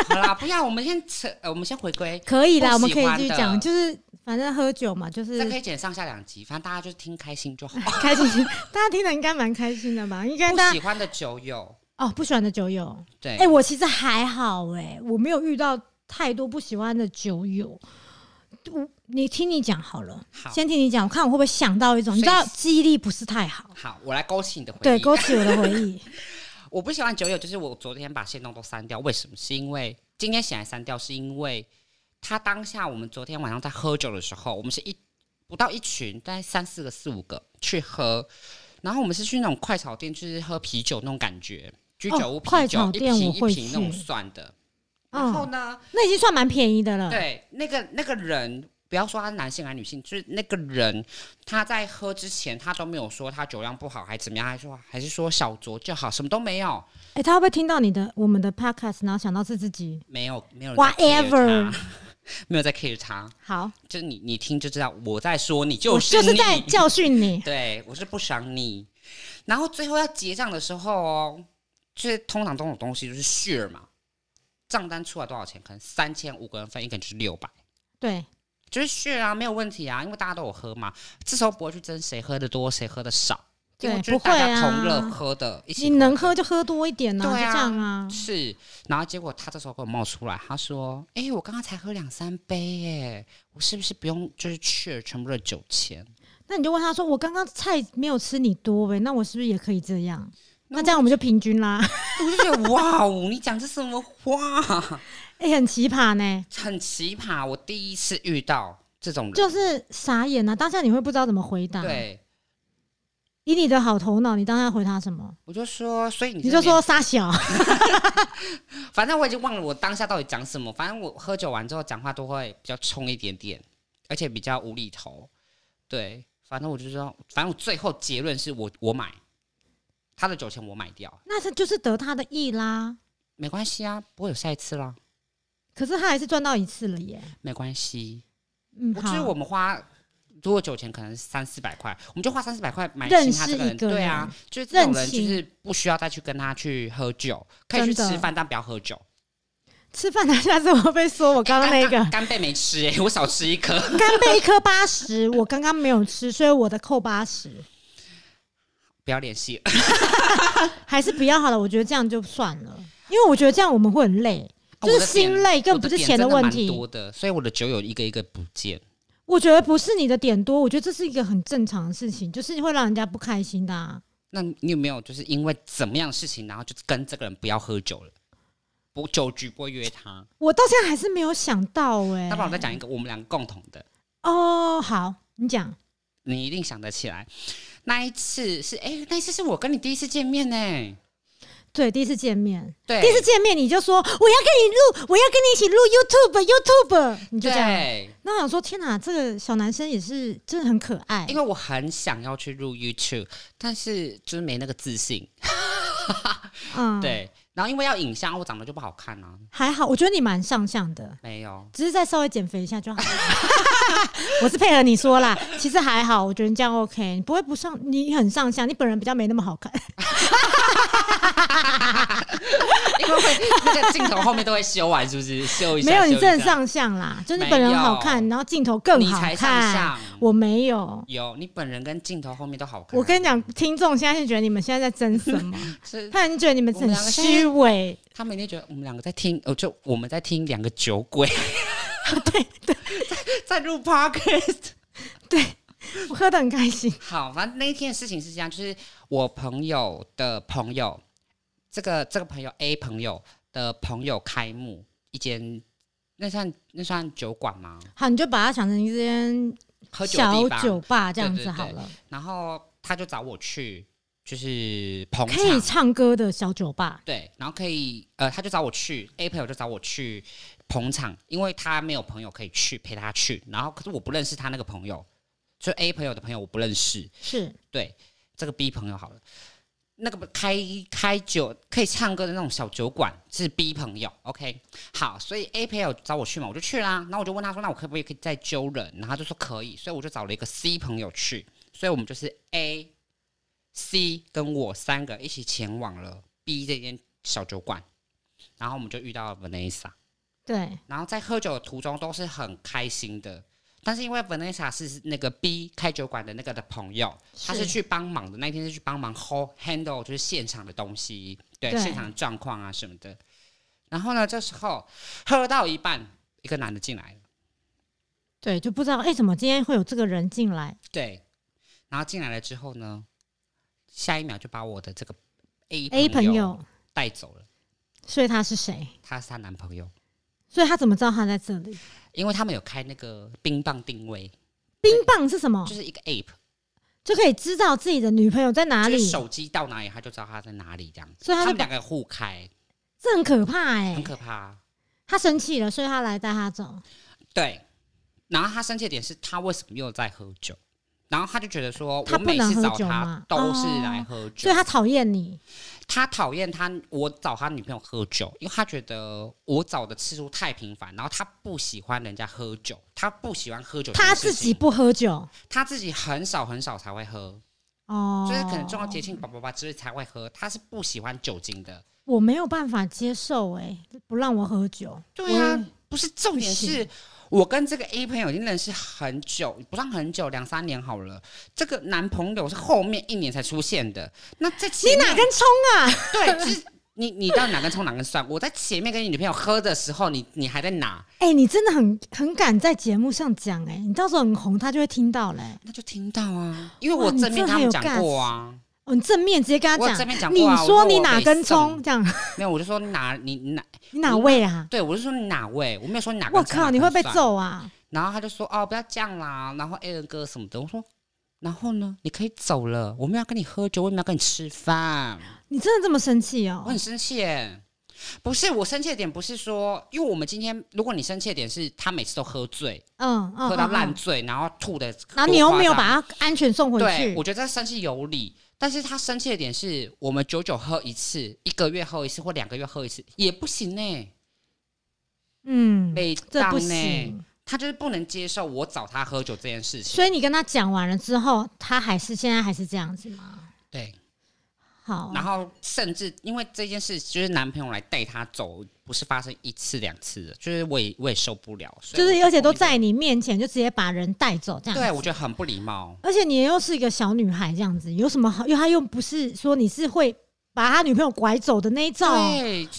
Speaker 1: 好啦，不要，我们先扯，我们先回归。*laughs*
Speaker 2: 可以啦，我们可以继续讲，就是反正喝酒嘛，就是
Speaker 1: 这可以剪上下两集，反正大家就是听开心就好。*laughs*
Speaker 2: 开心，*laughs* 大家听的应该蛮开心的吧？应该。
Speaker 1: 不喜欢的酒友
Speaker 2: 哦，不喜欢的酒友。
Speaker 1: 对，
Speaker 2: 哎，我其实还好，哎，我没有遇到太多不喜欢的酒友。我，你听你讲好了，好先听你讲，我看我会不会想到一种，你知道记忆力不是太好。
Speaker 1: 好，我来勾起你的回忆。
Speaker 2: 对，勾起我的回忆。*laughs*
Speaker 1: 我不喜欢酒友，就是我昨天把线动都删掉，为什么？是因为今天醒来删掉，是因为他当下我们昨天晚上在喝酒的时候，我们是一不到一群，大概三四个、四五个去喝，然后我们是去那种快炒店，就是喝啤酒那种感觉，居酒屋啤酒一瓶一瓶那种算的。然后呢？
Speaker 2: 那已经算蛮便宜的了。
Speaker 1: 对，那个那个人，不要说他是男性还是女性，就是那个人，他在喝之前，他都没有说他酒量不好，还怎么样，还说还是说小酌就好，什么都没有。
Speaker 2: 哎，他会不会听到你的我们的 podcast，然后想到是自己？
Speaker 1: 没有，没有
Speaker 2: ，whatever，*laughs*
Speaker 1: 没有在 care 他。
Speaker 2: 好，
Speaker 1: 就是你，你听就知道我在说你，就
Speaker 2: 是就是在教训你。*laughs*
Speaker 1: 对，我是不想你。然后最后要结账的时候哦，就是通常这种东西就是 share 嘛。账单出来多少钱？可能三千五个人分，一个人就是六百。
Speaker 2: 对，
Speaker 1: 就是血啊，没有问题啊，因为大家都有喝嘛。这时候不会去争谁喝的多，谁喝的少。
Speaker 2: 对，不会啊。
Speaker 1: 同乐喝的，
Speaker 2: 你能喝就喝多一点呢，
Speaker 1: 就这
Speaker 2: 样啊。
Speaker 1: 是，然后结果他这时候给我冒出来，他说：“哎，我刚刚才喝两三杯，哎，我是不是不用就是去全部的酒钱？”
Speaker 2: 那你就问他说：“我刚刚菜没有吃你多呗，那我是不是也可以这样？”那这样我们就平均啦。*laughs*
Speaker 1: 我就觉得哇哦，你讲这什么话？
Speaker 2: 哎，很奇葩呢，
Speaker 1: 很奇葩。我第一次遇到这种人，
Speaker 2: 就是傻眼啊！当下你会不知道怎么回答。
Speaker 1: 对，
Speaker 2: 以你的好头脑，你当下回答什么？
Speaker 1: 我就说，所以你
Speaker 2: 你就说傻小，*laughs*
Speaker 1: 反正我已经忘了我当下到底讲什么。反正我喝酒完之后讲话都会比较冲一点点，而且比较无厘头。对，反正我就说，反正我最后结论是我我买他的酒钱我买掉，
Speaker 2: 那他就是得他的意啦。
Speaker 1: 没关系啊，不会有下一次啦。
Speaker 2: 可是他还是赚到一次了耶。
Speaker 1: 没关系，嗯，就是我们花。如果酒钱可能是三四百块，我们就花三四百块买认识这个人，对啊，就是这种人就是不需要再去跟他去喝酒，可以去吃饭，但不要喝酒。
Speaker 2: 吃饭的下次我被说我刚刚那个 *laughs*
Speaker 1: 干贝没吃哎，我少吃一颗
Speaker 2: 干贝一颗八十，我刚刚没有吃，所以我的扣八十。
Speaker 1: 不要联系，*laughs*
Speaker 2: 还是不要好了，我觉得这样就算了，因为我觉得这样我们会很累，就是心累，根本不是钱的问题。
Speaker 1: 多的，所以我的酒友一个一个不见。
Speaker 2: 我觉得不是你的点多，我觉得这是一个很正常的事情，就是会让人家不开心的。
Speaker 1: 那你有没有就是因为怎么样的事情，然后就跟这个人不要喝酒了，不酒局不约他？
Speaker 2: 我到现在还是没有想到哎。
Speaker 1: 那不然我再讲一个我们两个共同的
Speaker 2: 哦。好，你讲，
Speaker 1: 你一定想得起来。那一次是哎，那一次是我跟你第一次见面呢。
Speaker 2: 对，第一次见面，
Speaker 1: 对，
Speaker 2: 第一次见面你就说我要跟你录，我要跟你一起录 YouTube，YouTube，你就这样。那我想说，天哪，这个小男生也是真的很可爱。
Speaker 1: 因为我很想要去录 YouTube，但是就是没那个自信。嗯，*laughs* 对。然后因为要影像，我长得就不好看啊。
Speaker 2: 还好，我觉得你蛮上相的。
Speaker 1: 没有，
Speaker 2: 只是再稍微减肥一下就好。*laughs* 我是配合你说啦，其实还好，我觉得这样 OK，你不会不上，你很上相，你本人比较没那么好看。*laughs*
Speaker 1: 因为会那个镜头后面都会修完，是不是？修一下。
Speaker 2: 没有，你真的上相啦，就你本人好看，然后镜头更好看。我没有。
Speaker 1: 有，你本人跟镜头后面都好看。
Speaker 2: 我跟你讲，听众现在是觉得你们现在在争什么？*laughs* 他已经觉得你们很虚伪。
Speaker 1: 他每天觉得我们两个在听，哦，就我们在听两个酒鬼。
Speaker 2: 对 *laughs* 对，*laughs*
Speaker 1: 在在录 podcast。
Speaker 2: 对，我喝的很开心。
Speaker 1: 好，反正那一天的事情是这样，就是我朋友的朋友。这个这个朋友 A 朋友的朋友开幕一间，那算那算酒馆吗？
Speaker 2: 好，你就把它想成一间小酒吧这样子好了。
Speaker 1: 然后他就找我去，就是捧
Speaker 2: 可以唱歌的小酒吧。
Speaker 1: 对，然后可以呃，他就找我去 A 朋友就找我去捧场，因为他没有朋友可以去陪他去。然后可是我不认识他那个朋友，就 A 朋友的朋友我不认识。
Speaker 2: 是
Speaker 1: 对这个 B 朋友好了。那个开开酒可以唱歌的那种小酒馆是 B 朋友，OK，好，所以 A 朋友找我去嘛，我就去啦。然后我就问他说：“那我可不可以可以再揪人？”然后他就说可以，所以我就找了一个 C 朋友去，所以我们就是 A、C 跟我三个一起前往了 B 这间小酒馆，然后我们就遇到了 Vanessa，
Speaker 2: 对，
Speaker 1: 然后在喝酒的途中都是很开心的。但是因为 Vanessa 是那个 B 开酒馆的那个的朋友，他是去帮忙的。那天是去帮忙 hold handle，就是现场的东西，对现场的状况啊什么的。然后呢，这时候喝到一半，一个男的进来了。
Speaker 2: 对，就不知道哎，怎么今天会有这个人进来？
Speaker 1: 对，然后进来了之后呢，下一秒就把我的这个 A
Speaker 2: A 朋友
Speaker 1: 带走了。
Speaker 2: 所以他是谁？
Speaker 1: 他是他男朋友。
Speaker 2: 所以他怎么知道他在这里？
Speaker 1: 因为他们有开那个冰棒定位，
Speaker 2: 冰棒是什么？
Speaker 1: 就是一个 app，
Speaker 2: 就可以知道自己的女朋友在哪里。
Speaker 1: 手机到哪里，他就知道他在哪里，这样。所以他们两个互开，
Speaker 2: 这很可怕哎，
Speaker 1: 很可怕。
Speaker 2: 他生气了，所以他来带他走。
Speaker 1: 对，然后他生气的点是他为什么又在喝酒？然后他就觉得说，我每次找他都是来喝酒，
Speaker 2: 所以他讨厌你。
Speaker 1: 他讨厌他，我找他女朋友喝酒，因为他觉得我找的次数太频繁，然后他不喜欢人家喝酒，他不喜欢喝酒。
Speaker 2: 他自己不喝酒，
Speaker 1: 他自己很少很少才会喝。哦，就是可能重要节庆、叭叭叭之类才会喝，他是不喜欢酒精的。
Speaker 2: 我没有办法接受，哎，不让我喝酒。
Speaker 1: 对啊，不是重点是。我跟这个 A 朋友已经认识很久，不算很久，两三年好了。这个男朋友是后面一年才出现的。那在
Speaker 2: 你哪根葱啊？
Speaker 1: 对，就是你，你到底哪根葱哪根蒜？我在前面跟你女朋友喝的时候，你你还在哪？
Speaker 2: 哎，你真的很很敢在节目上讲哎，你到时候很红，他就会听到嘞。
Speaker 1: 那就听到啊，因为我正面他们讲过啊。
Speaker 2: 哦，你正面直接跟他讲，
Speaker 1: 正面讲
Speaker 2: 你说你哪根葱这样？*laughs*
Speaker 1: 没有，我就说哪你哪 *laughs*
Speaker 2: 你哪位啊？
Speaker 1: 对，我就说你哪位，我没有说你哪。
Speaker 2: 我靠，你会被揍啊！*laughs*
Speaker 1: 然后他就说哦，不要这样啦。然后 A 人哥什么的，我说然后呢，你可以走了，我们要跟你喝酒，我们要跟你吃饭。
Speaker 2: 你真的这么生气哦？
Speaker 1: 我很生气耶。不是我生气的点，不是说，因为我们今天，如果你生气的点是他每次都喝醉，嗯，喝到烂醉，然后吐的，
Speaker 2: 然后你又没有把他安全送回去，
Speaker 1: 对，我觉得他生气有理。但是他生气的点是我们久久喝一次，一个月喝一次或两个月喝一次也不行呢。
Speaker 2: 嗯，
Speaker 1: 这不行，他就是不能接受我找他喝酒这件事情。
Speaker 2: 所以你跟他讲完了之后，他还是现在还是这样子吗？
Speaker 1: 对。
Speaker 2: 好，
Speaker 1: 然后甚至因为这件事，就是男朋友来带她走，不是发生一次两次的，就是我也我也受不了，
Speaker 2: 就是而且都在你面前就直接把人带走，这样
Speaker 1: 对我觉得很不礼貌。
Speaker 2: 而且你又是一个小女孩，这样子有什么好？因为他又不是说你是会把他女朋友拐走的那一种，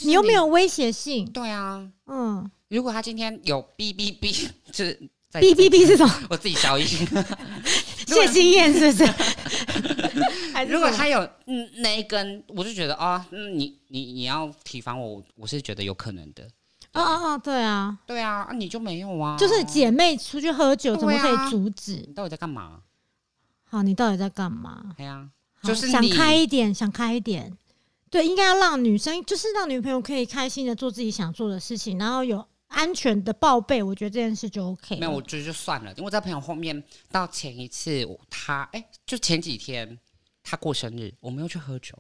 Speaker 2: 你又没有威胁性。
Speaker 1: 对啊，嗯，如果他今天有哔哔哔，就是
Speaker 2: 哔哔哔这种，
Speaker 1: 我自己消音，*laughs*
Speaker 2: 谢经验是不是？
Speaker 1: 如果他有嗯那一根，我就觉得啊，你你你要提防我，我是觉得有可能的。
Speaker 2: 啊啊啊！对啊，
Speaker 1: 对啊，你就没有啊？
Speaker 2: 就是姐妹出去喝酒，怎么可以阻止？
Speaker 1: 你到底在干嘛？
Speaker 2: 好，你到底在干嘛？
Speaker 1: 对啊，就是
Speaker 2: 想开一点，想开一点。对，应该要让女生，就是让女朋友可以开心的做自己想做的事情，然后有安全的报备。我觉得这件事就 OK。
Speaker 1: 没有，我觉得就算了，因为在朋友后面到前一次他哎，就前几天。他过生日，我们又去喝酒。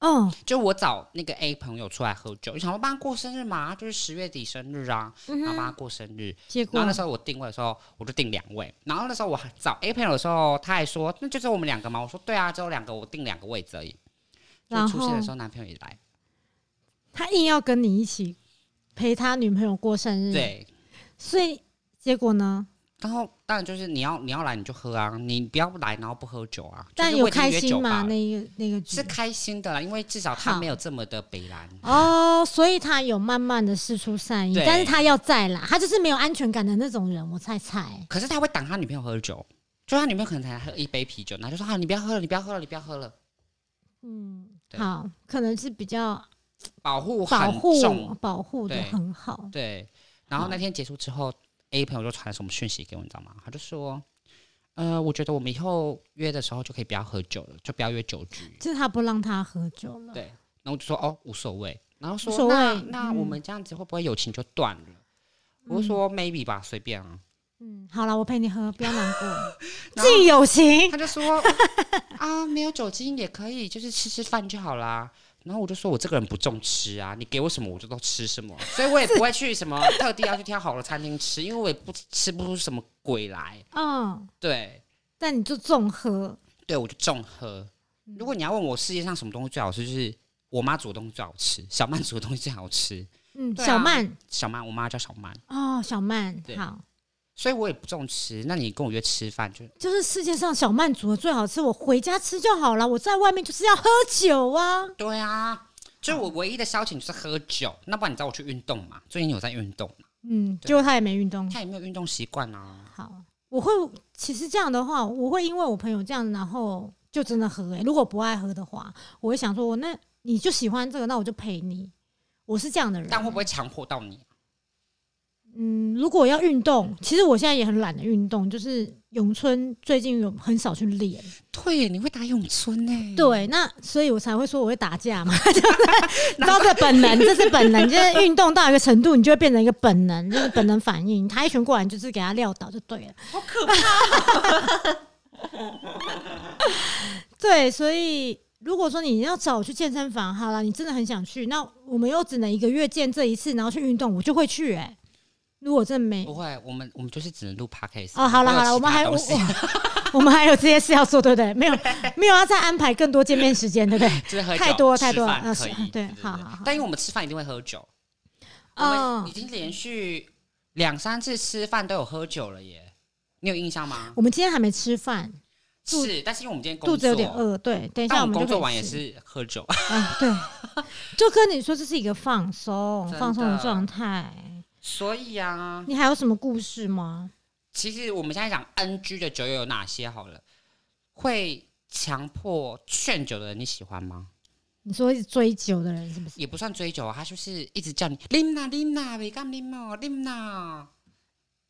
Speaker 1: 嗯，就我找那个 A 朋友出来喝酒，想说帮他过生日嘛，就是十月底生日啊，然后帮他过生日。
Speaker 2: 结果
Speaker 1: 那时候我定位的时候，我就定两位。然后那时候我找 A 朋友的时候，他还说那就是我们两个嘛？我说对啊，只有两个，我定两个位置而已。然后出现的时候，男朋友也来，
Speaker 2: 他硬要跟你一起陪他女朋友过生日。
Speaker 1: 对，
Speaker 2: 所以结果呢？
Speaker 1: 然后当然就是你要你要来你就喝啊，你不要来然后不喝酒啊。
Speaker 2: 但有开心吗？那个那个
Speaker 1: 是开心的啦，因为至少他没有这么的北蓝
Speaker 2: 哦，所以他有慢慢的试出善意，但是他要在啦，他就是没有安全感的那种人，我猜猜。
Speaker 1: 可是他会挡他女朋友喝酒，就他女朋友可能才喝一杯啤酒，然后就说：“啊，你不要喝了，你不要喝了，你不要喝了。”
Speaker 2: 嗯，好，可能是比较
Speaker 1: 保护
Speaker 2: 保护保护的很好。
Speaker 1: 对，然后那天结束之后。A 朋友就传什么讯息给我，你知道吗？他就说：“呃，我觉得我们以后约的时候就可以不要喝酒了，就不要约酒局。”
Speaker 2: 就是他不让他喝酒了。
Speaker 1: 对，然后我就说：“哦，无所谓。”然后说：“那那我们这样子会不会友情就断了？”我说：“maybe 吧，随便啊。”
Speaker 2: 嗯，好了，我陪你喝，不要难过，*laughs* 既友情。
Speaker 1: 他就说：“ *laughs* 啊，没有酒精也可以，就是吃吃饭就好啦。”然后我就说，我这个人不重吃啊，你给我什么我就都吃什么，*laughs* 所以我也不会去什么特地要去挑好的餐厅吃，因为我也不吃不出什么鬼来。嗯，对。
Speaker 2: 但你就重喝，
Speaker 1: 对我就重喝。如果你要问我世界上什么东西最好吃，就是我妈煮的东西最好吃，小曼煮的东西最好吃。
Speaker 2: 嗯，小曼，
Speaker 1: 小曼，我妈叫小曼。
Speaker 2: 哦，小曼，好。
Speaker 1: 所以我也不重吃，那你跟我约吃饭就
Speaker 2: 就是世界上小曼煮的最好吃，我回家吃就好了。我在外面就是要喝酒啊。
Speaker 1: 对啊，就我唯一的消遣就是喝酒。那不然你找我去运动嘛？最近有在运动
Speaker 2: 嗯，结果他也没运动，
Speaker 1: 他也没有运动习惯啊。
Speaker 2: 好，我会其实这样的话，我会因为我朋友这样，然后就真的喝。哎，如果不爱喝的话，我会想说，我那你就喜欢这个，那我就陪你。我是这样的人，
Speaker 1: 但会不会强迫到你？
Speaker 2: 嗯，如果要运动，其实我现在也很懒得运动，就是咏春最近有很少去练。
Speaker 1: 对，你会打咏春呢？
Speaker 2: 对，那所以我才会说我会打架嘛，*laughs* 招着本能，这是本能，就是运动到一个程度，你就会变成一个本能，就是本能反应，他一拳过来，就是给他撂倒就对了。
Speaker 1: 好可怕！*laughs*
Speaker 2: 对，所以如果说你要找我去健身房，好了，你真的很想去，那我们又只能一个月见这一次，然后去运动，我就会去哎。如果真没
Speaker 1: 不会，我们我们就是只能录 podcast
Speaker 2: 哦。好了好了，我们还有 *laughs* 我们还有这些事要做，对不对？没有没有要再安排更多见面时间，对不对？*laughs* 太多太多
Speaker 1: 了，可以
Speaker 2: 对，好好。
Speaker 1: 但因为我们吃饭一定会喝酒，我们已经连续两三次吃饭都有喝酒了耶，你有印象吗？
Speaker 2: 我们今天还没吃饭，
Speaker 1: 是，但是因为我们今天
Speaker 2: 肚子有点饿，对，等一下我们
Speaker 1: 工作完也是喝酒，
Speaker 2: 啊，对，*laughs* 就跟你说这是一个放松放松的状态。
Speaker 1: 所以啊，
Speaker 2: 你还有什么故事吗？
Speaker 1: 其实我们现在讲 NG 的酒友有哪些？好了，会强迫劝酒的人，你喜欢吗？
Speaker 2: 你说追酒的人是不是？
Speaker 1: 也不算追酒啊，他就是一直叫你 Lina Lina，别干 Lina Lina。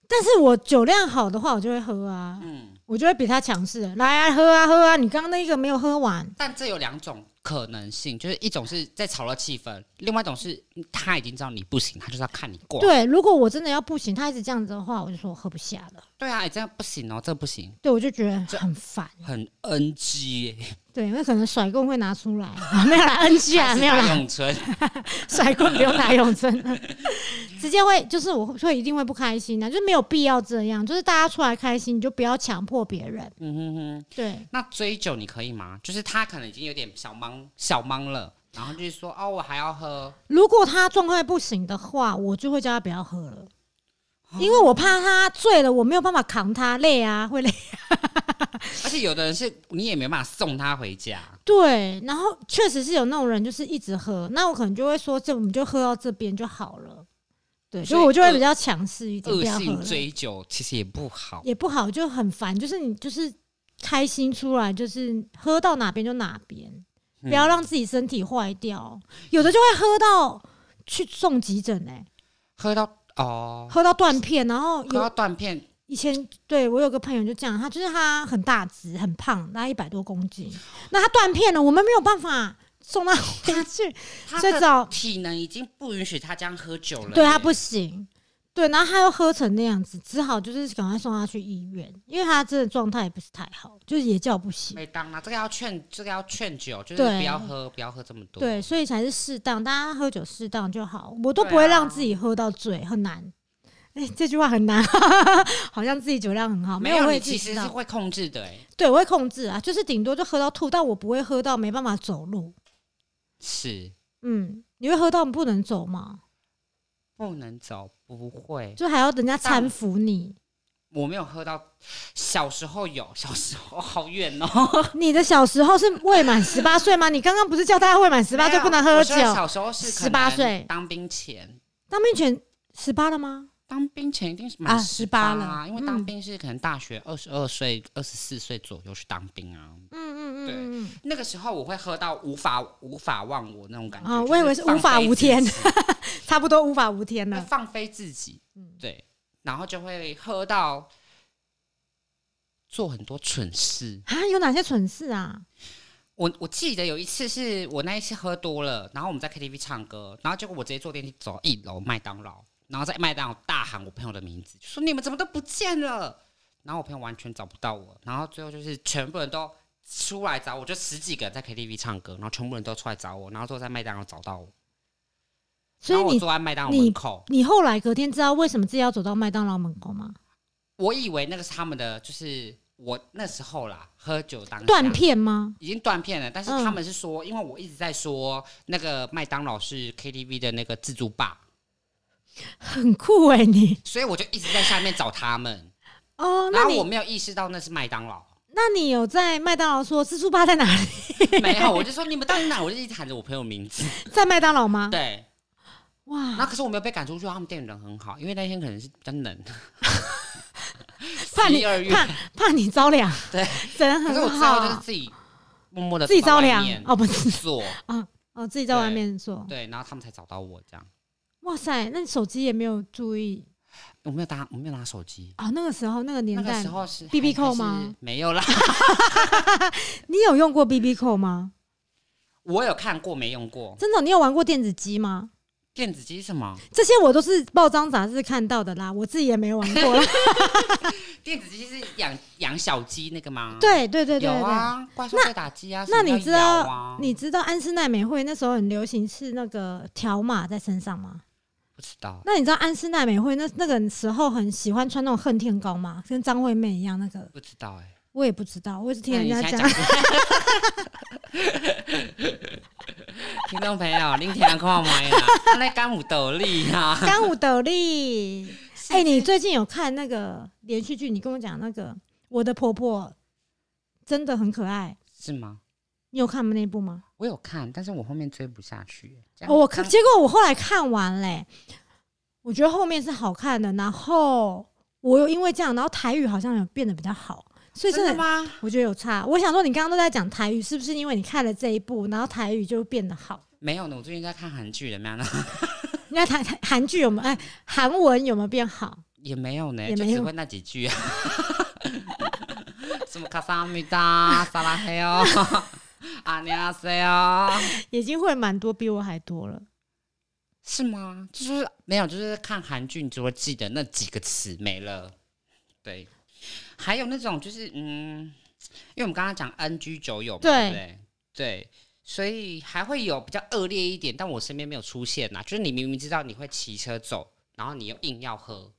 Speaker 2: 但是我酒量好的话，我就会喝啊。嗯，我就会比他强势。来啊，喝啊，喝啊！你刚刚那个没有喝完。
Speaker 1: 但这有两种。可能性就是一种是在炒热气氛，另外一种是他已经知道你不行，他就是要看你过。
Speaker 2: 对，如果我真的要不行，他一直这样子的话，我就说我喝不下了。
Speaker 1: 对啊，这样不行哦，这不行。
Speaker 2: 对，我就觉得很烦，
Speaker 1: 很 NG。*laughs*
Speaker 2: 对，因为可能甩棍会拿出来，没有啦，NG 啊，没有啦。*laughs*
Speaker 1: 咏春 *laughs*
Speaker 2: 甩棍不用拿永春，直接会就是我会一定会不开心的，就没有必要这样。就是大家出来开心，你就不要强迫别人。嗯哼哼，对。
Speaker 1: 那追酒你可以吗？就是他可能已经有点小忙小忙了，然后就是说哦，我还要喝。
Speaker 2: 如果他状态不行的话，我就会叫他不要喝了。因为我怕他醉了，我没有办法扛他，累啊，会累。
Speaker 1: 而且有的人是你也没办法送他回家。
Speaker 2: 对，然后确实是有那种人，就是一直喝，那我可能就会说，这我们就喝到这边就好了。对，所以我就会比较强势一点。
Speaker 1: 恶性追酒其实也不好，
Speaker 2: 也不好，就很烦。就是你就是开心出来，就是喝到哪边就哪边，不要让自己身体坏掉。有的就会喝到去送急诊哎，
Speaker 1: 喝到。哦，
Speaker 2: 喝到断片，然后喝
Speaker 1: 到断片。
Speaker 2: 以前对我有个朋友就这样，他就是他很大只很胖，大概一百多公斤，那他断片了，我们没有办法送他回去，所以找
Speaker 1: 体能已经不允许他这样喝酒了，
Speaker 2: 对他不行。对，然后他又喝成那样子，只好就是赶快送他去医院，因为他真的状态也不是太好，就是也叫不醒。
Speaker 1: 没当啊，这个要劝，这个要劝酒，就是不要喝，不要喝这么多。
Speaker 2: 对，所以才是适当，大家喝酒适当就好。我都不会让自己喝到醉，很难。哎，这句话很难，*laughs* 好像自己酒量很好，
Speaker 1: 没
Speaker 2: 有，
Speaker 1: 你其实是会控制的。哎，
Speaker 2: 对，我会控制啊，就是顶多就喝到吐，但我不会喝到没办法走路。
Speaker 1: 是，
Speaker 2: 嗯，你会喝到不能走吗？
Speaker 1: 不能走，不会，
Speaker 2: 就还要人家搀扶你。
Speaker 1: 我没有喝到，小时候有，*laughs* 小时候好远哦。*laughs*
Speaker 2: 你的小时候是未满十八岁吗？你刚刚不是叫大家未满十八岁不能喝酒？
Speaker 1: 小时候是
Speaker 2: 十八岁，
Speaker 1: 当兵前，
Speaker 2: 当兵前十八了吗？
Speaker 1: 当兵前一定是满十八了，啊因为当兵是可能大学二十二岁、二十四岁左右去当兵啊。嗯嗯嗯，对，那个时候我会喝到无法无法忘我那种感觉。哦，
Speaker 2: 我以为是无法无天，*laughs* 差不多无法无天了。
Speaker 1: 放飞自己，对，然后就会喝到做很多蠢事
Speaker 2: 啊！有哪些蠢事啊？
Speaker 1: 我我记得有一次是我那一次喝多了，然后我们在 KTV 唱歌，然后结果我直接坐电梯走到一楼麦当劳。然后在麦当劳大喊我朋友的名字，就说你们怎么都不见了。然后我朋友完全找不到我。然后最后就是全部人都出来找我，就十几个人在 KTV 唱歌，然后全部人都出来找我，然后都在麦当劳找到我。
Speaker 2: 所以你
Speaker 1: 坐在麦当劳门口，
Speaker 2: 你后来隔天知道为什么自己要走到麦当劳门口吗？
Speaker 1: 我以为那个是他们的，就是我那时候啦，喝酒当
Speaker 2: 断片吗？
Speaker 1: 已经断片了，但是他们是说，因为我一直在说那个麦当劳是 KTV 的那个自助吧。*laughs*
Speaker 2: 很酷哎，你，
Speaker 1: 所以我就一直在下面找他们哦。然后我没有意识到那是麦当劳。
Speaker 2: 那你有在麦当劳说自助吧在哪里？
Speaker 1: 没有，我就说你们到底哪？我就一直喊着我朋友名字。*laughs*
Speaker 2: 在麦当劳吗？
Speaker 1: 对。哇！那可是我没有被赶出去，他们店人很好，因为那天可能是真冷，*laughs*
Speaker 2: 怕你怕怕你着凉。*laughs*
Speaker 1: 对，
Speaker 2: 人很好。可是
Speaker 1: 我最后就是自己默默的
Speaker 2: 自己着凉哦，不
Speaker 1: 是做
Speaker 2: 啊哦，自己在外面做。
Speaker 1: 对，然后他们才找到我这样。
Speaker 2: 哇塞，那你手机也没有注意？
Speaker 1: 我没有拿，我没有拿手机
Speaker 2: 啊。那个时候，那个年代，
Speaker 1: 那个时候是
Speaker 2: B B 扣吗？
Speaker 1: 没有啦。*laughs*
Speaker 2: 你有用过 B B 扣吗？
Speaker 1: 我有看过，没用过。
Speaker 2: 真的，你有玩过电子机吗？
Speaker 1: 电子机什么？
Speaker 2: 这些我都是报章杂志看到的啦，我自己也没玩过。*laughs* *laughs*
Speaker 1: 电子机是养养小鸡那个吗？
Speaker 2: 对对对对，
Speaker 1: 有啊，怪兽对打鸡啊。
Speaker 2: 那你知道你知道安室奈美惠那时候很流行是那个条码在身上吗？
Speaker 1: 不知道。
Speaker 2: 那你知道安室奈美惠那那个时候很喜欢穿那种恨天高吗？跟张惠妹一样那个？
Speaker 1: 不知道哎，
Speaker 2: 我也不知道，我也是听人家讲。*laughs*
Speaker 1: 听众朋友，您听看麦啦，那干武斗笠啊，
Speaker 2: 干武斗笠。哎，你最近有看那个连续剧？你跟我讲那个我的婆婆真的很可爱，
Speaker 1: 是吗？
Speaker 2: 你有看那部吗？
Speaker 1: 我有看，但是我后面追不下去。
Speaker 2: 我看，结果我后来看完嘞，我觉得后面是好看的。然后我又因为这样，然后台语好像有变得比较好。所以
Speaker 1: 真的吗？
Speaker 2: 我觉得有差。我想说，你刚刚都在讲台语，是不是因为你看了这一部，然后台语就变得好？
Speaker 1: 没有呢，我最近在看韩剧，怎么样呢？*laughs*
Speaker 2: 你看台台韩剧有没有？哎，韩文有没有变好？
Speaker 1: 也没有呢，就只会那几句啊，*laughs* 什么卡萨米达、萨拉黑哦、*laughs* 阿尼亚塞哦，
Speaker 2: 已经会蛮多，比我还多了，
Speaker 1: 是吗？就是没有，就是看韩剧，你只会记得那几个词没了。对，还有那种就是嗯，因为我们刚刚讲 NG 酒友，对不对？对，所以还会有比较恶劣一点，但我身边没有出现呐，就是你明明知道你会骑车走，然后你又硬要喝。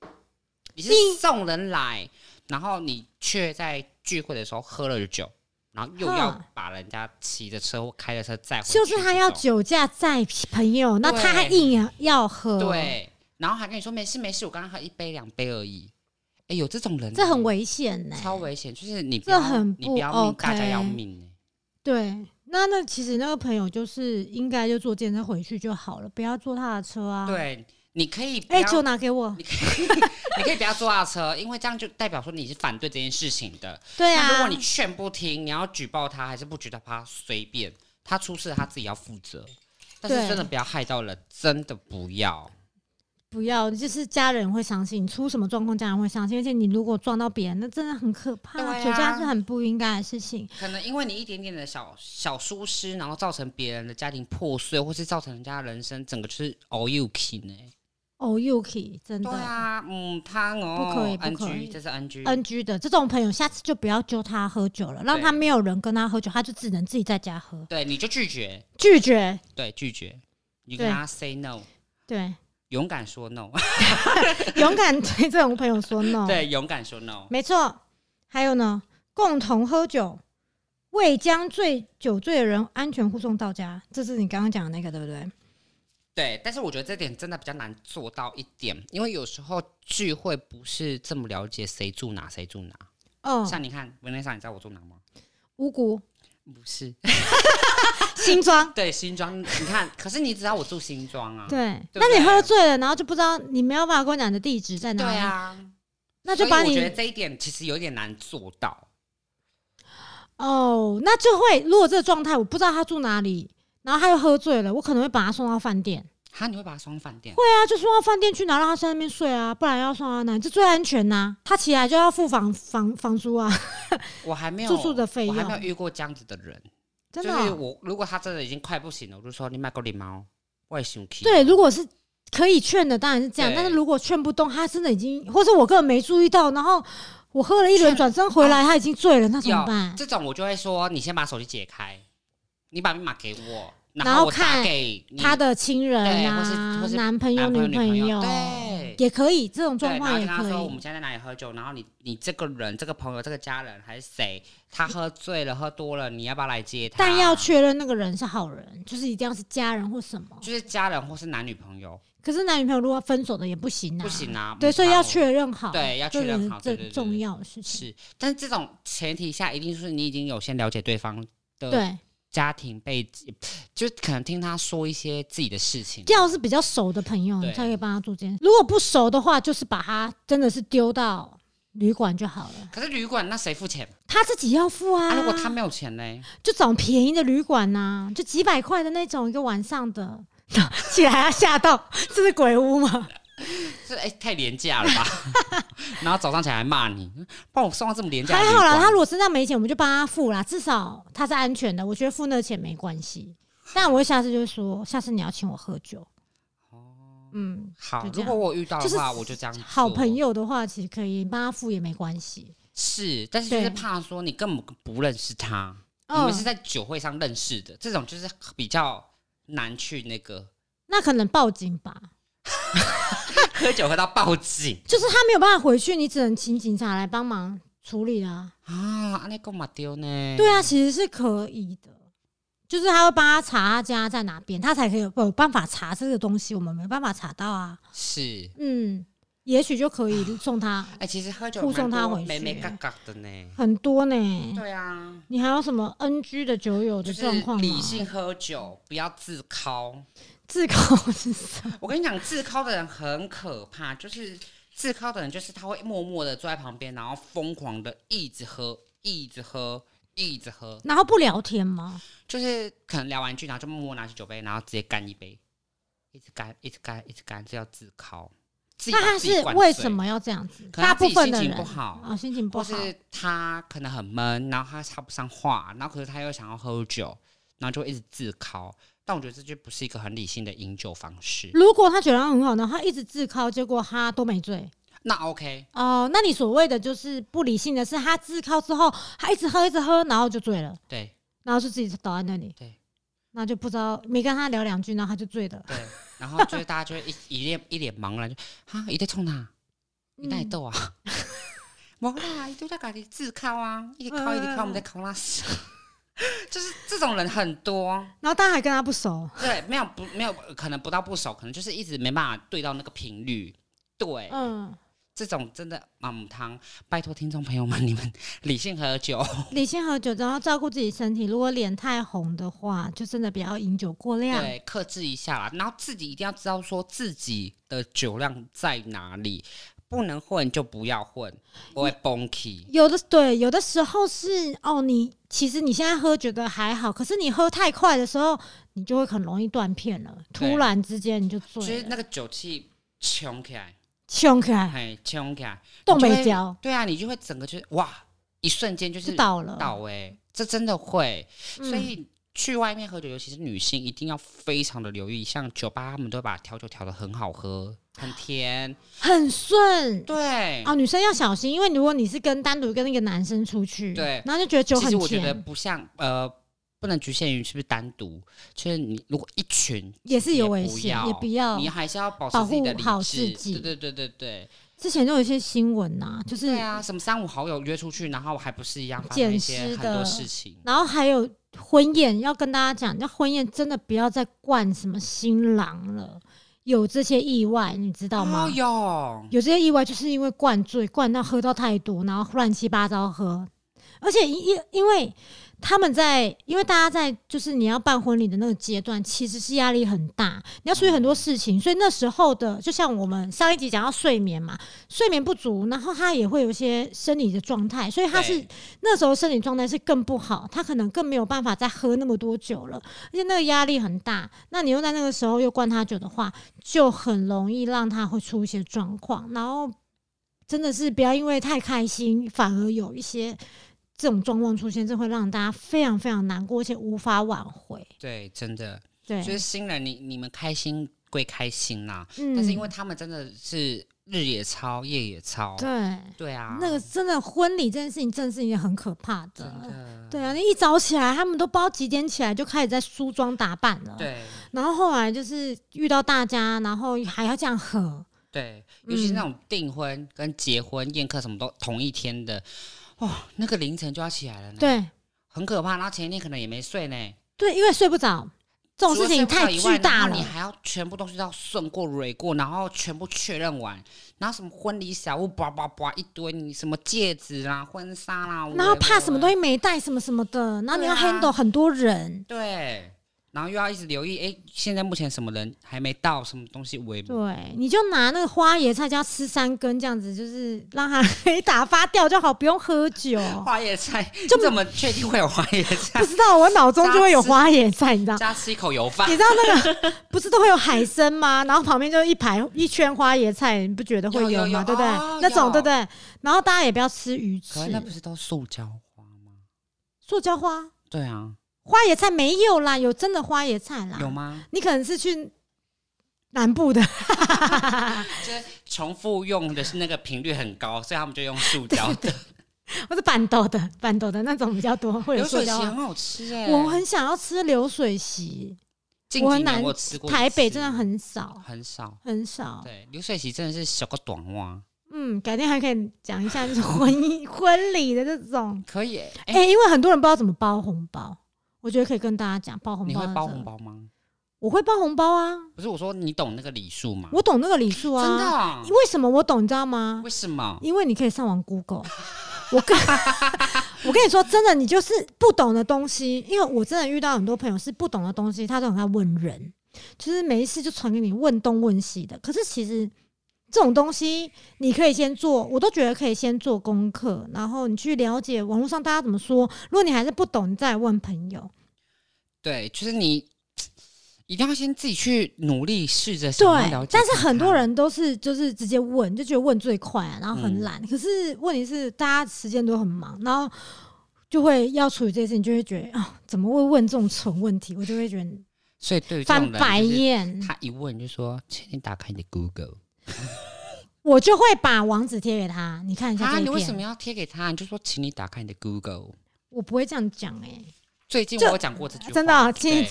Speaker 1: 你是送人来，然后你却在聚会的时候喝了酒，然后又要把人家骑着车或开着车载回去，
Speaker 2: 就是他要酒驾载朋友，那他还硬要喝，
Speaker 1: 对，然后还跟你说没事没事，我刚刚喝一杯两杯而已。哎，有这种人，
Speaker 2: 这很危险呢，
Speaker 1: 超危险，就是你这很你不要命，大家要命
Speaker 2: 对，那那其实那个朋友就是应该就坐电车回去就好了，不要坐他的车啊。
Speaker 1: 对。你可以
Speaker 2: 哎，就拿给我。
Speaker 1: 你可以，你可以不要坐他的车，因为这样就代表说你是反对这件事情的。
Speaker 2: 对啊。
Speaker 1: 如果你劝不听，你要举报他，还是不举报他？随便，他出事他自己要负责。但是真的不要害到人，真的不要。
Speaker 2: 不要，就是家人会相信，出什么状况家人会相信，而且你如果撞到别人，那真的很可怕。酒驾是很不应该的事情。
Speaker 1: 可能因为你一点点的小小疏失，然后造成别人的家庭破碎，或是造成人家人生整个就是 all you can 呢。
Speaker 2: 哦，Yuki，真的。
Speaker 1: 对啊，嗯，他哦，
Speaker 2: 不可以，不可以，
Speaker 1: 这是
Speaker 2: NG，NG 的这种朋友，下次就不要揪他喝酒了，让他没有人跟他喝酒，他就只能自己在家喝。
Speaker 1: 对，你就拒绝，
Speaker 2: 拒绝，
Speaker 1: 对，拒绝，你跟他 say no，
Speaker 2: 对，
Speaker 1: 勇敢说 no，*laughs*
Speaker 2: 勇敢对这种朋友说 no，*laughs*
Speaker 1: 对，勇敢说 no，
Speaker 2: 没错。还有呢，共同喝酒，未将醉酒醉的人安全护送到家，这是你刚刚讲的那个，对不对？
Speaker 1: 对，但是我觉得这点真的比较难做到一点，因为有时候聚会不是这么了解谁住哪，谁住哪。哦，像你看，文内莎，你知道我住哪吗？
Speaker 2: 五谷
Speaker 1: 不是，
Speaker 2: 新庄。
Speaker 1: 对，新庄。你看，*laughs* 可是你知道我住新庄啊？
Speaker 2: 对。那你喝醉了，然后就不知道你没有办法跟我讲你的地址在哪？
Speaker 1: 对啊。
Speaker 2: 那就把你。
Speaker 1: 我觉得这一点其实有点难做到。
Speaker 2: 哦，那就会，如果这个状态我不知道他住哪里。然后他又喝醉了，我可能会把他送到饭店。
Speaker 1: 哈，你会把他送到饭店？
Speaker 2: 会啊，就送到饭店去，然后让他在那边睡啊，不然要送到哪？这最安全呐。他起来就要付房房房租啊。
Speaker 1: 我还没有 *laughs*
Speaker 2: 住宿的费用，
Speaker 1: 我还没有遇过这样子的人。
Speaker 2: 真的，
Speaker 1: 我如果他真的已经快不行了，我就说你买个礼貌，我也生气。
Speaker 2: 对，如果是可以劝的，当然是这样。但是如果劝不动，他真的已经，或者我根本没注意到，然后我喝了一轮，转身回来他已经醉了，那怎么办？
Speaker 1: 这种我就会说，你先把手机解开，你把密码给我。
Speaker 2: 然后看他的亲人啊，男朋友、女朋友，
Speaker 1: 对，
Speaker 2: 也可以这种状况也可以。
Speaker 1: 说我们现在在哪里喝酒，然后你你这个人、这个朋友、这个家人还是谁，他喝醉了、喝多了，你要不要来接他？
Speaker 2: 但要确认那个人是好人，就是一定要是家人或什么，
Speaker 1: 就是家人或是男女朋友。
Speaker 2: 可是男女朋友如果分手的也不行啊，
Speaker 1: 不行啊。
Speaker 2: 对，所以要确认好，
Speaker 1: 对，要确认好，
Speaker 2: 这重要的事情
Speaker 1: 是。但是这种前提下，一定是你已经有先了解对方的。
Speaker 2: 对。
Speaker 1: 家庭背景，就可能听他说一些自己的事情。
Speaker 2: 要是比较熟的朋友，才可以帮他做这件事。如果不熟的话，就是把他真的是丢到旅馆就好了。
Speaker 1: 可是旅馆那谁付钱？
Speaker 2: 他自己要付啊。
Speaker 1: 如果他没有钱呢？
Speaker 2: 就找便宜的旅馆呐，就几百块的那种一个晚上的，*laughs* 起来要吓到，这是鬼屋吗？*laughs*
Speaker 1: 这哎太廉价了吧！*laughs* 然后早上起来还骂你，帮我送到这么廉价。
Speaker 2: 还好啦，他如果身上没钱，我们就帮他付啦，至少他是安全的。我觉得付那个钱没关系。但我会下次就说，下次你要请我喝酒。哦，嗯，
Speaker 1: 好。如果我遇到的话，我就这样。
Speaker 2: 好朋友的话，其实可以帮他付也没关系。
Speaker 1: 是，但是就是怕说你根本不认识他，你们是在酒会上认识的，这种就是比较难去那个。
Speaker 2: 那可能报警吧。*laughs*
Speaker 1: 喝酒喝到报警，
Speaker 2: 就是他没有办法回去，你只能请警察来帮忙处理啊。
Speaker 1: 啊，那干嘛丢呢？
Speaker 2: 对啊，其实是可以的，就是他会帮他查他家在哪边，他才可以有办法查这个东西，我们没办法查到啊。
Speaker 1: 是，
Speaker 2: 嗯，也许就可以送他。
Speaker 1: 哎，其实喝酒
Speaker 2: 护送他回去，
Speaker 1: 没没嘎嘎的呢，
Speaker 2: 很多呢。
Speaker 1: 对啊，
Speaker 2: 你还有什么 NG 的酒友的状况
Speaker 1: 理性喝酒，不要自敲。
Speaker 2: 自考是什么？*laughs*
Speaker 1: 我跟你讲，自考的人很可怕。就是自考的人，就是他会默默的坐在旁边，然后疯狂的一直喝，一直喝，一直喝。
Speaker 2: 然后不聊天吗？
Speaker 1: 就是可能聊完句，然后就默默拿起酒杯，然后直接干一杯，一直干，一直干，一直干，这叫自考。那
Speaker 2: 他是为什么要这样子？大部分的人
Speaker 1: 不好
Speaker 2: 啊，心情不好，
Speaker 1: 是他可能很闷，然后他插不上话，然后可是他又想要喝酒，然后就一直自考。但我觉得这就不是一个很理性的饮酒方式。
Speaker 2: 如果他酒量很好呢，他一直自考，结果他都没醉，
Speaker 1: 那 OK
Speaker 2: 哦。那你所谓的就是不理性的是，他自考之后，他一直喝一直喝，然后就醉了。
Speaker 1: 对，
Speaker 2: 然后就自己倒在那里。
Speaker 1: 对，
Speaker 2: 那就不知道没跟他聊两句，然后他就醉了。
Speaker 1: 对，然后就是 *laughs* 大家就会一一脸一脸茫然，就啊，你在冲他，你哪里逗啊？*laughs* 冇啦，都在家里自考啊，一直考一直考，我们在考那死。*laughs* 就是这种人很多，
Speaker 2: 然后大家还跟他不熟，
Speaker 1: 对，没有不没有可能不到不熟，可能就是一直没办法对到那个频率，对，嗯，这种真的母汤，拜托听众朋友们，你们理性喝酒，*laughs*
Speaker 2: 理性喝酒，然后照顾自己身体，如果脸太红的话，就真的不要饮酒过量，
Speaker 1: 对，克制一下啦，然后自己一定要知道说自己的酒量在哪里。不能混就不要混，我会崩气。
Speaker 2: 有的对，有的时候是哦，你其实你现在喝觉得还好，可是你喝太快的时候，你就会很容易断片了。突然之间你就醉，
Speaker 1: 其实那个酒气冲起来，
Speaker 2: 冲起来，
Speaker 1: 哎，冲起来，
Speaker 2: 动没焦。
Speaker 1: 对啊，你就会整个就是哇，一瞬间就是
Speaker 2: 倒了，
Speaker 1: 倒哎，这真的会。所以去外面喝酒，尤其是女性，一定要非常的留意。像酒吧，他们都把调酒调的很好喝。很甜，
Speaker 2: 很顺，
Speaker 1: 对
Speaker 2: 哦，女生要小心，因为如果你是跟单独跟那个男生出去，
Speaker 1: 对，
Speaker 2: 然后就觉得酒很甜。
Speaker 1: 其实我觉得不像，呃，不能局限于是不是单独，就是你如果一群
Speaker 2: 也是有危险，也不要，
Speaker 1: 你还是要保
Speaker 2: 保护好
Speaker 1: 自
Speaker 2: 己。
Speaker 1: 对对对对对，
Speaker 2: 之前就有一些新闻呐，就是
Speaker 1: 对啊，什么三五好友约出去，然后还不是一样见些很多事情，
Speaker 2: 然后还有婚宴，要跟大家讲，那婚宴真的不要再灌什么新郎了。有这些意外，你知道吗？
Speaker 1: 有
Speaker 2: 有这些意外，就是因为灌醉，灌到喝到太多，然后乱七八糟喝，而且因因为。他们在，因为大家在，就是你要办婚礼的那个阶段，其实是压力很大，你要处理很多事情，所以那时候的，就像我们上一集讲到睡眠嘛，睡眠不足，然后他也会有一些生理的状态，所以他是那时候生理状态是更不好，他可能更没有办法再喝那么多酒了，而且那个压力很大，那你又在那个时候又灌他酒的话，就很容易让他会出一些状况，然后真的是不要因为太开心，反而有一些。这种状况出现，这会让大家非常非常难过，而且无法挽回。
Speaker 1: 对，真的，
Speaker 2: 对，
Speaker 1: 就是新人，你你们开心归开心啦，但是因为他们真的是日也操，夜也操，
Speaker 2: 对，
Speaker 1: 对啊，
Speaker 2: 那个真的婚礼这件事情，真的是一件很可怕的。对啊，你一早起来，他们都不知道几点起来就开始在梳妆打扮了。
Speaker 1: 对，
Speaker 2: 然后后来就是遇到大家，然后还要这样喝。
Speaker 1: 对，尤其是那种订婚跟结婚宴客什么都同一天的。哇，那个凌晨就要起来了，呢，
Speaker 2: 对，
Speaker 1: 很可怕。然后前一天可能也没睡呢，
Speaker 2: 对，因为睡不着，这种事情太巨大
Speaker 1: 了。你还要全部东西都要顺过、蕊过，然后全部确认完，然后什么婚礼小物，叭叭叭一堆，你什么戒指啦、婚纱啦，
Speaker 2: 然后怕什么东西没带，什么什么的，然后你要 handle 很多人，
Speaker 1: 对。然后又要一直留意，哎，现在目前什么人还没到，什么东西为
Speaker 2: 对，你就拿那个花椰菜，就要吃三根，这样子就是让它可以打发掉就好，不用喝酒。*laughs*
Speaker 1: 花椰菜就怎么确定会有花椰菜？
Speaker 2: 不知道，我脑中就会有花椰菜，你知道？
Speaker 1: 加吃一口油饭。
Speaker 2: 你知道那个 *laughs* 不是都会有海参吗？然后旁边就一排一圈花椰菜，你不觉得会有吗？对不对？那种对不对？然后大家也不要吃鱼翅。
Speaker 1: 那不是都塑胶花吗？
Speaker 2: 塑胶花？
Speaker 1: 对啊。
Speaker 2: 花椰菜没有啦，有真的花椰菜啦。
Speaker 1: 有吗？
Speaker 2: 你可能是去南部的，*laughs*
Speaker 1: 就是重复用的是那个频率很高，所以他们就用塑胶的，*laughs*
Speaker 2: 或者板豆的，板豆的那种比较多。
Speaker 1: 流水席很好吃哎，
Speaker 2: 我很想要吃流水席。
Speaker 1: 我很难吃过，
Speaker 2: 台北真的很少，
Speaker 1: 很少，
Speaker 2: 很少。
Speaker 1: 对，流水席真的是小个短袜。
Speaker 2: 嗯，改天还可以讲一下就是婚姻 *laughs* 婚礼的这种，
Speaker 1: 可以
Speaker 2: 哎，因为很多人不知道怎么包红包。我觉得可以跟大家讲包红包。你
Speaker 1: 会包红包吗？
Speaker 2: 我会包红包啊。
Speaker 1: 不是我说你懂那个礼数吗？
Speaker 2: 我懂那个礼数啊。
Speaker 1: 真的？
Speaker 2: 为什么我懂？你知道吗？
Speaker 1: 为什么？
Speaker 2: 因为你可以上网 Google。*laughs* 我跟，*laughs* 我跟你说，真的，你就是不懂的东西。因为我真的遇到很多朋友是不懂的东西，他都很爱问人，就是每一次就传给你问东问西的。可是其实这种东西你可以先做，我都觉得可以先做功课，然后你去了解网络上大家怎么说。如果你还是不懂，你再问朋友。
Speaker 1: 对，就是你。一定要先自己去努力试着对，
Speaker 2: 但是很多人都是就是直接问，就觉得问最快啊，然后很懒。可是问题是，大家时间都很忙，然后就会要处理这些事情，就会觉得啊，怎么会问这种蠢问题？我就会觉得，
Speaker 1: 所以对
Speaker 2: 翻白眼。
Speaker 1: 他一问就说：“请你打开你的 Google。” *laughs*
Speaker 2: 我就会把网址贴给他，你看一下。啊，
Speaker 1: 你为什么要贴给他？你就说：“请你打开你的 Google。”
Speaker 2: 我不会这样讲哎。
Speaker 1: 最近我有讲过这句话，
Speaker 2: 真的，请。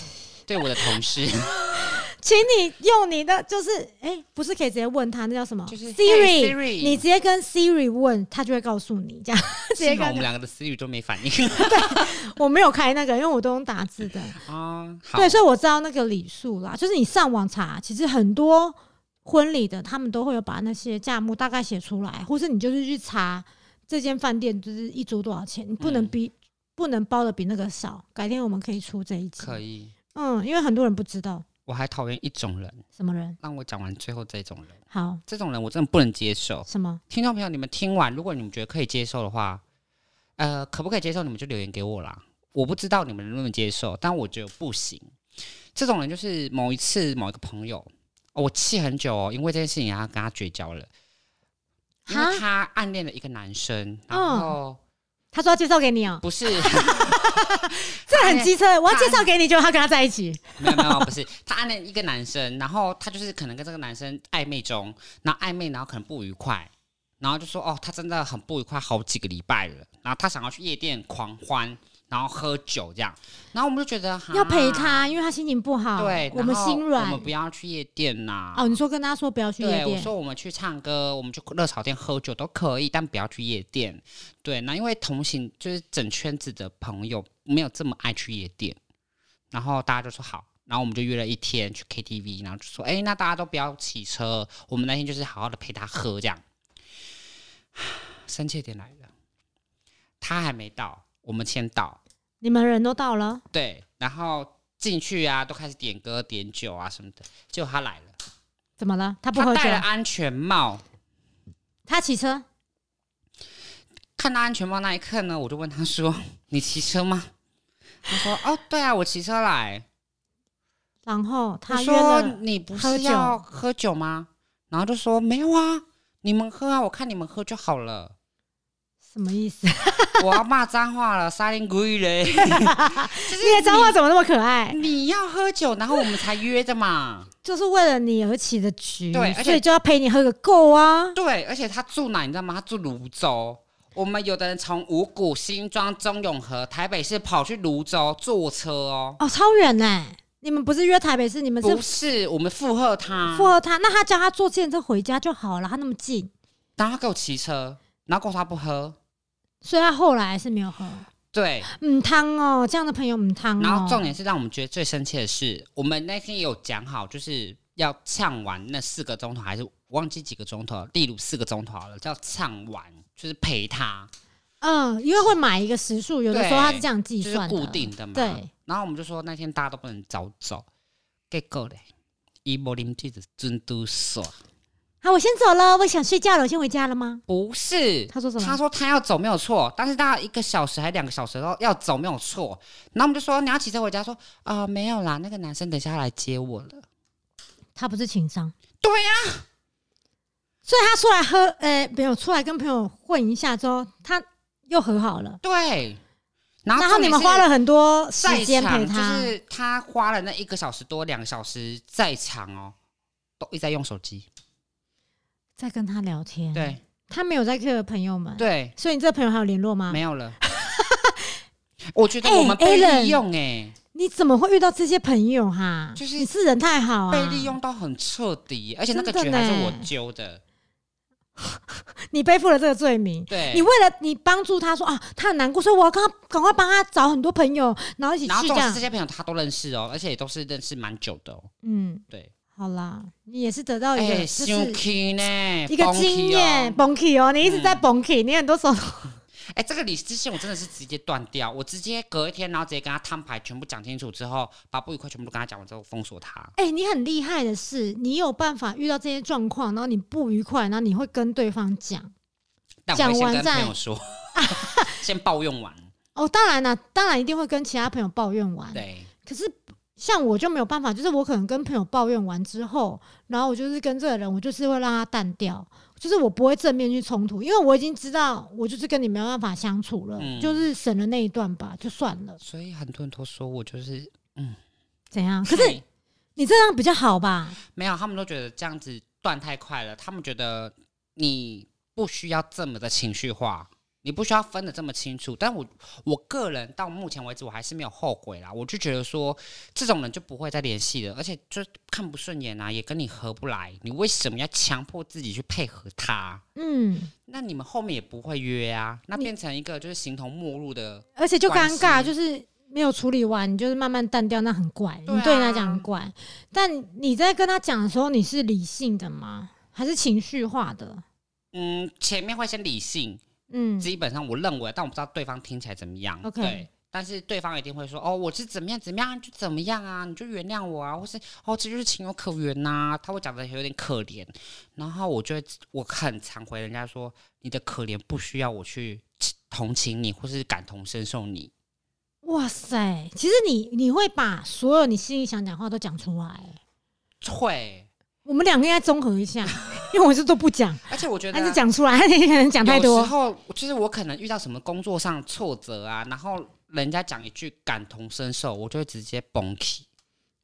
Speaker 1: 对我的同事，*laughs*
Speaker 2: 请你用你的，就是哎，不是可以直接问他，那叫什么？
Speaker 1: 就是
Speaker 2: Siri，你直接跟 Siri 问，他就会告诉你。这样，直接跟
Speaker 1: 我们两个的 Siri 都没反应。*laughs*
Speaker 2: 对，我没有开那个，因为我都用打字的啊。对，所以我知道那个礼数啦，就是你上网查，其实很多婚礼的他们都会有把那些价目大概写出来，或是你就是去查这间饭店就是一桌多少钱，你不能比不能包的比那个少。改天我们可以出这一集，
Speaker 1: 可以。
Speaker 2: 嗯，因为很多人不知道。
Speaker 1: 我还讨厌一种人，
Speaker 2: 什么人？
Speaker 1: 让我讲完最后这种人。
Speaker 2: 好，
Speaker 1: 这种人我真的不能接受。
Speaker 2: 什么？
Speaker 1: 听众朋友，你们听完，如果你们觉得可以接受的话，呃，可不可以接受？你们就留言给我啦。我不知道你们能不能接受，但我觉得不行。这种人就是某一次某一个朋友，我气很久哦，因为这件事情然后跟他绝交了，因为他暗恋了一个男生，然后。
Speaker 2: 他说要介绍给你哦，
Speaker 1: 不是，*laughs*
Speaker 2: 这很机车。我要介绍给你，就他跟他在一起。
Speaker 1: 没有没有，不是，他暗恋一个男生，然后他就是可能跟这个男生暧昧中，然后暧昧，然后可能不愉快，然后就说哦，他真的很不愉快，好几个礼拜了，然后他想要去夜店狂欢。然后喝酒这样，然后我们就觉得
Speaker 2: 要陪他，因为他心情不好。
Speaker 1: 对，
Speaker 2: 我们心软，
Speaker 1: 我们不要去夜店呐。
Speaker 2: 哦，你说跟他说不要去夜店，
Speaker 1: 我说我们去唱歌，我们去热炒店喝酒都可以，但不要去夜店。对，那因为同行就是整圈子的朋友没有这么爱去夜店，然后大家就说好，然后我们就约了一天去 KTV，然后就说哎，那大家都不要骑车，我们那天就是好好的陪他喝这样。*sighs* 生气点来了，他还没到。我们先到，
Speaker 2: 你们人都到了，
Speaker 1: 对，然后进去啊，都开始点歌点酒啊什么的，结果他来了，
Speaker 2: 怎么了？他不喝
Speaker 1: 酒，戴了安全帽，
Speaker 2: 他骑车，
Speaker 1: 看到安全帽那一刻呢，我就问他说：“ *laughs* 你骑车吗？”他说：“哦，对啊，我骑车来。”
Speaker 2: 然后他
Speaker 1: 说：“你不是要喝酒吗？”然后就说：“没有啊，你们喝啊，我看你们喝就好了。”
Speaker 2: 什么意思？*laughs*
Speaker 1: 我要骂脏话了，沙林鬼嘞！*laughs* 你
Speaker 2: 的脏话怎么那么可爱？
Speaker 1: 你要喝酒，然后我们才约的嘛，
Speaker 2: 就是为了你而起的局，
Speaker 1: 对，
Speaker 2: 所以就要陪你喝个够啊！
Speaker 1: 对，而且他住哪你知道吗？他住泸州。我们有的人从五股、新庄、中永和、台北市跑去泸州坐车哦，
Speaker 2: 哦，超远呢！你们不是约台北市？你们
Speaker 1: 不是？我们附和他，
Speaker 2: 附和他，那他叫他坐电车回家就好了，他那么近。
Speaker 1: 然后他给我骑车，然后他不喝。
Speaker 2: 所以他后来是没有喝，
Speaker 1: 对，
Speaker 2: 嗯，汤哦，这样的朋友嗯汤。
Speaker 1: 然后重点是让我们觉得最生气的是，我们那天有讲好，就是要唱完那四个钟头，还是忘记几个钟头，例如四个钟头好了，叫唱完，就是陪他。
Speaker 2: 嗯，因为会买一个时数，有的时候他是这样计算，
Speaker 1: 固定的嘛。
Speaker 2: 对。
Speaker 1: 然后我们就说那天大家都不能早走，结果嘞，伊无啉酒就真都耍。
Speaker 2: 好，我先走了，我想睡觉了，我先回家了吗？
Speaker 1: 不是，
Speaker 2: 他说什么？
Speaker 1: 他说他要走没有错，但是大概一个小时还两个小时后要走没有错。然后我们就说你要骑车回家，说啊没有啦，那个男生等下来接我了。
Speaker 2: 他不是情商？
Speaker 1: 对呀，
Speaker 2: 所以他出来喝，呃，没有出来跟朋友混一下之后，他又和好了。
Speaker 1: 对，
Speaker 2: 然后你们花了很多时间陪
Speaker 1: 他，就是他花了那一个小时多两个小时在场哦，都一直在用手机。
Speaker 2: 在跟他聊天，
Speaker 1: 对，
Speaker 2: 他没有在 Q 的朋友们，
Speaker 1: 对，
Speaker 2: 所以你这个朋友还有联络吗？
Speaker 1: 没有了。*laughs* 我觉得我们被利用哎，
Speaker 2: 你怎么会遇到这些朋友哈？就是你是人太好啊，
Speaker 1: 被利用到很彻底，而且那个局还是我揪的，*laughs*
Speaker 2: 你背负了这个罪名。
Speaker 1: 对，
Speaker 2: 你为了你帮助他说啊，他很难过，所以我要赶赶快帮他找很多朋友，然后一起去这样。
Speaker 1: 这些朋友他都认识哦，而且也都是认识蛮久的哦。嗯，对。
Speaker 2: 好啦，你也是得到一个就是
Speaker 1: 一
Speaker 2: 个经验，崩气哦，你一直在崩气，你很多时候，*laughs*
Speaker 1: 哎，这个理智线我真的是直接断掉，我直接隔一天，然后直接跟他摊牌，全部讲清楚之后，把不愉快全部都跟他讲完之后，封锁他。
Speaker 2: 哎，你很厉害的是，你有办法遇到这些状况，然后你不愉快，然后你会跟对方讲，
Speaker 1: 讲完再说，*laughs* 先抱怨完。
Speaker 2: 哦，当然了，当然一定会跟其他朋友抱怨完。
Speaker 1: 对，
Speaker 2: 可是。像我就没有办法，就是我可能跟朋友抱怨完之后，然后我就是跟这个人，我就是会让他淡掉，就是我不会正面去冲突，因为我已经知道我就是跟你没有办法相处了，就是省了那一段吧，就算了。
Speaker 1: 所以很多人都说我就是嗯，
Speaker 2: 怎样？可是你这样比较好吧？
Speaker 1: 没有，他们都觉得这样子断太快了，他们觉得你不需要这么的情绪化。你不需要分的这么清楚，但我我个人到目前为止我还是没有后悔啦。我就觉得说，这种人就不会再联系了，而且就看不顺眼啊，也跟你合不来，你为什么要强迫自己去配合他？嗯，那你们后面也不会约啊，那变成一个就是形同陌路的，
Speaker 2: 而且就尴尬，就是没有处理完，你就是慢慢淡掉，那很怪，你对他讲很怪。但你在跟他讲的时候，你是理性的吗？还是情绪化的？
Speaker 1: 嗯，前面会先理性。嗯，基本上我认为，但我不知道对方听起来怎么样。
Speaker 2: OK，
Speaker 1: 对，但是对方一定会说：“哦，我是怎么样怎么样就怎么样啊，你就原谅我啊，或是哦，这就是情有可原呐。”他会讲的有点可怜，然后我就会我很常回人家说：“你的可怜不需要我去同情你，或是感同身受你。”
Speaker 2: 哇塞，其实你你会把所有你心里想讲话都讲出来，
Speaker 1: 会。
Speaker 2: 我们两个应该综合一下，*laughs* 因为我是都不讲，
Speaker 1: 而且我觉得
Speaker 2: 还是讲出来，你可能讲太多。
Speaker 1: 有时候就是我可能遇到什么工作上挫折啊，然后人家讲一句感同身受，我就会直接崩溃。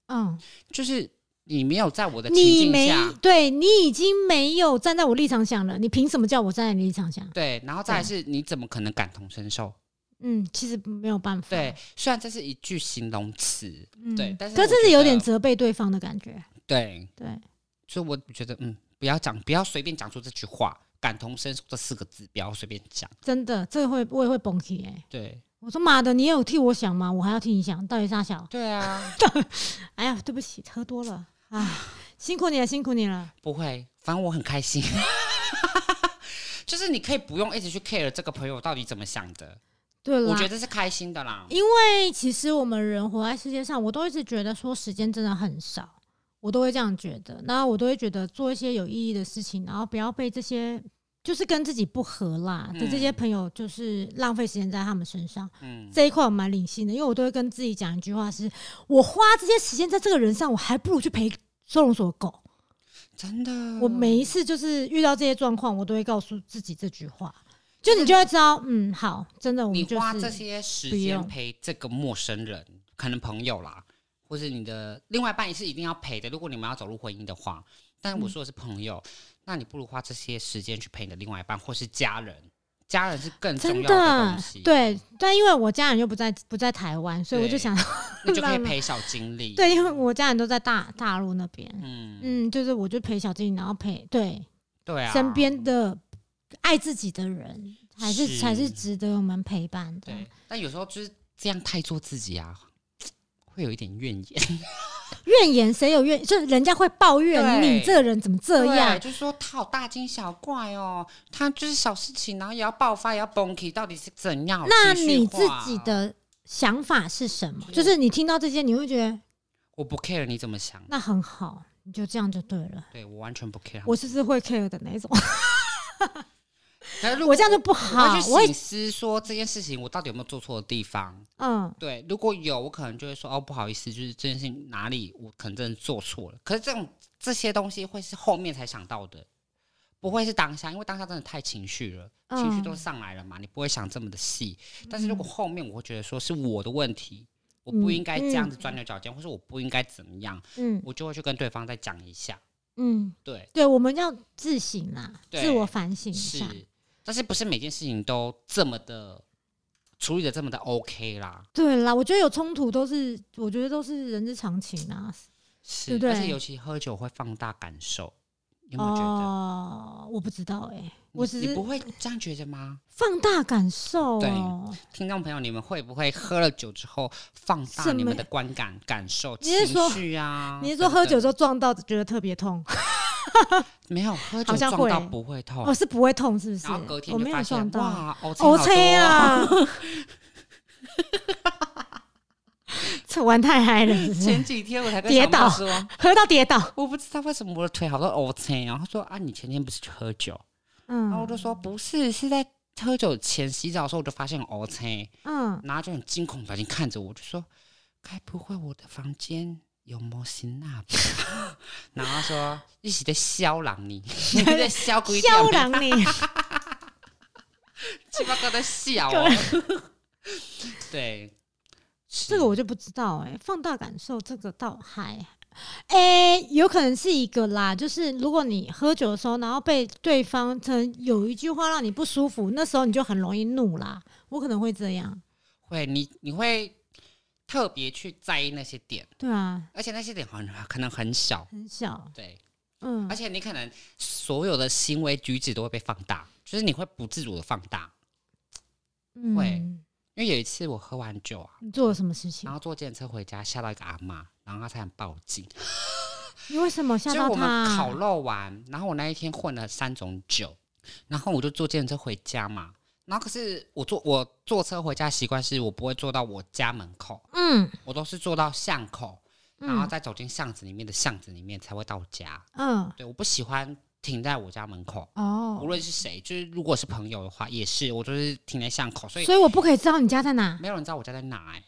Speaker 1: 嗯，就是你没有在我的情境下，
Speaker 2: 对你已经没有站在我立场想了，你凭什么叫我站在你立场想？
Speaker 1: 对，然后再是你怎么可能感同身受？
Speaker 2: 嗯，其实没有办法。
Speaker 1: 对，虽然这是一句形容词，对，但是
Speaker 2: 可是是有点责备对方的感觉。
Speaker 1: 对
Speaker 2: 对。
Speaker 1: 所以我觉得，嗯，不要讲，不要随便讲出这句话，感同身受这四个字，不要随便讲。
Speaker 2: 真的，这个会我也会崩溃哎。
Speaker 1: 对，
Speaker 2: 我说妈的，你有替我想吗？我还要替你想，到底啥想？
Speaker 1: 对啊。*laughs*
Speaker 2: 哎呀，对不起，喝多了啊，辛苦你了，辛苦你了。
Speaker 1: 不会，反正我很开心。*laughs* 就是你可以不用一直去 care 这个朋友到底怎么想的。
Speaker 2: 对
Speaker 1: 我觉得是开心的啦。
Speaker 2: 因为其实我们人活在世界上，我都一直觉得说时间真的很少。我都会这样觉得，那我都会觉得做一些有意义的事情，然后不要被这些就是跟自己不合啦的这些朋友，就是浪费时间在他们身上。嗯，这一块我蛮理性的，因为我都会跟自己讲一句话：是我花这些时间在这个人上，我还不如去陪收容所狗。
Speaker 1: 真的，
Speaker 2: 我每一次就是遇到这些状况，我都会告诉自己这句话，就你就会知道，嗯，好，真的，我们
Speaker 1: 你花这些时间陪这个陌生人，可能朋友啦。或是你的另外一半也是一定要陪的。如果你们要走入婚姻的话，但是我说的是朋友，那你不如花这些时间去陪你的另外一半，或是家人。家人是更重要的东西。
Speaker 2: 对，但因为我家人又不在不在台湾，所以我就想，
Speaker 1: 你就可以 *laughs* 陪小精灵。
Speaker 2: 对，因为我家人都在大大陆那边。嗯嗯，就是我就陪小精灵，然后陪对
Speaker 1: 对啊，
Speaker 2: 身边的爱自己的人，还是才是值得我们陪伴的。
Speaker 1: 对，但有时候就是这样太做自己啊。*laughs* 会有一点怨言，*laughs*
Speaker 2: 怨言谁有怨？就是人家会抱怨你这个人怎么这样？
Speaker 1: 就是说他好大惊小怪哦，他就是小事情，然后也要爆发，也要崩溃，到底是怎样？
Speaker 2: 那你自己的想法是什么？就是你听到这些，你会觉得
Speaker 1: 我不 care 你怎么想？
Speaker 2: 那很好，你就这样就对了。
Speaker 1: 对我完全不 care，
Speaker 2: 我是是会 care 的那种。我这样就不好。
Speaker 1: 我去醒思说这件事情，我到底有没有做错的地方？嗯，对，如果有，我可能就会说哦，不好意思，就是这件事情哪里我可能真的做错了。可是这种这些东西会是后面才想到的，不会是当下，因为当下真的太情绪了，情绪都上来了嘛，你不会想这么的细。但是如果后面我会觉得说是我的问题，我不应该这样子钻牛角尖，或是我不应该怎么样，嗯，我就会去跟对方再讲一下。嗯，对，
Speaker 2: 对，我们要自省啊，自我反省一下。
Speaker 1: 但是不是每件事情都这么的处理的这么的 OK 啦？
Speaker 2: 对啦，我觉得有冲突都是，我觉得都是人之常情啊，
Speaker 1: 是，而且尤其喝酒会放大感受，有没有觉得？
Speaker 2: 哦，我不知道哎，我只
Speaker 1: 是你不会这样觉得吗？
Speaker 2: 放大感受，
Speaker 1: 对，听众朋友，你们会不会喝了酒之后放大你们的观感、感受、情绪啊？
Speaker 2: 你是说喝酒之后撞到觉得特别痛？*laughs*
Speaker 1: 没有喝酒撞到不会痛，
Speaker 2: 哦，是不会痛，是不是？
Speaker 1: 然后隔天就发现哇
Speaker 2: ，OK 啊，这 *laughs* *laughs* 玩太嗨了。*laughs*
Speaker 1: 前几天我才
Speaker 2: 跌倒，喝到跌倒，
Speaker 1: 我不知道为什么我的腿好多 OK。然后说啊，你前天不是去喝酒？嗯，然后我就说不是，是在喝酒前洗澡的时候我就发现 OK。嗯，然后就很惊恐表情看着我，就说。该不会我的房间有模型那吧？*laughs* 然后说一起在肖朗你，你在肖鬼
Speaker 2: 肖朗你，
Speaker 1: 七八个在笑。对，
Speaker 2: 这个我就不知道哎，放大感受这个倒还，哎，有可能是一个啦，就是如果你喝酒的时候，然后被对方曾有一句话让你不舒服，那时候你就很容易怒啦。我可能会这样，
Speaker 1: 会你你会特别去在意那些点，
Speaker 2: 对啊，
Speaker 1: 而且那些点很可能很小
Speaker 2: 很小，
Speaker 1: 对，嗯，而且你可能所有的行为举止都会被放大，就是你会不自主的放大，会。因为有一次我喝完酒啊，
Speaker 2: 你做了什么事情？
Speaker 1: 然后坐电车回家，吓到一个阿妈，然后她才报警。*laughs*
Speaker 2: 你为什么吓到她？
Speaker 1: 我们烤肉完，然后我那一天混了三种酒，然后我就坐电车回家嘛。然后可是我坐我坐车回家习惯是我不会坐到我家门口，嗯，我都是坐到巷口，然后再走进巷子里面的巷子里面才会到家。嗯，对，我不喜欢。停在我家门口哦，无论是谁，就是如果是朋友的话，也是我都是停在巷口，所以
Speaker 2: 所以我不可以知道你家在哪，
Speaker 1: 没有人知道我家在哪哎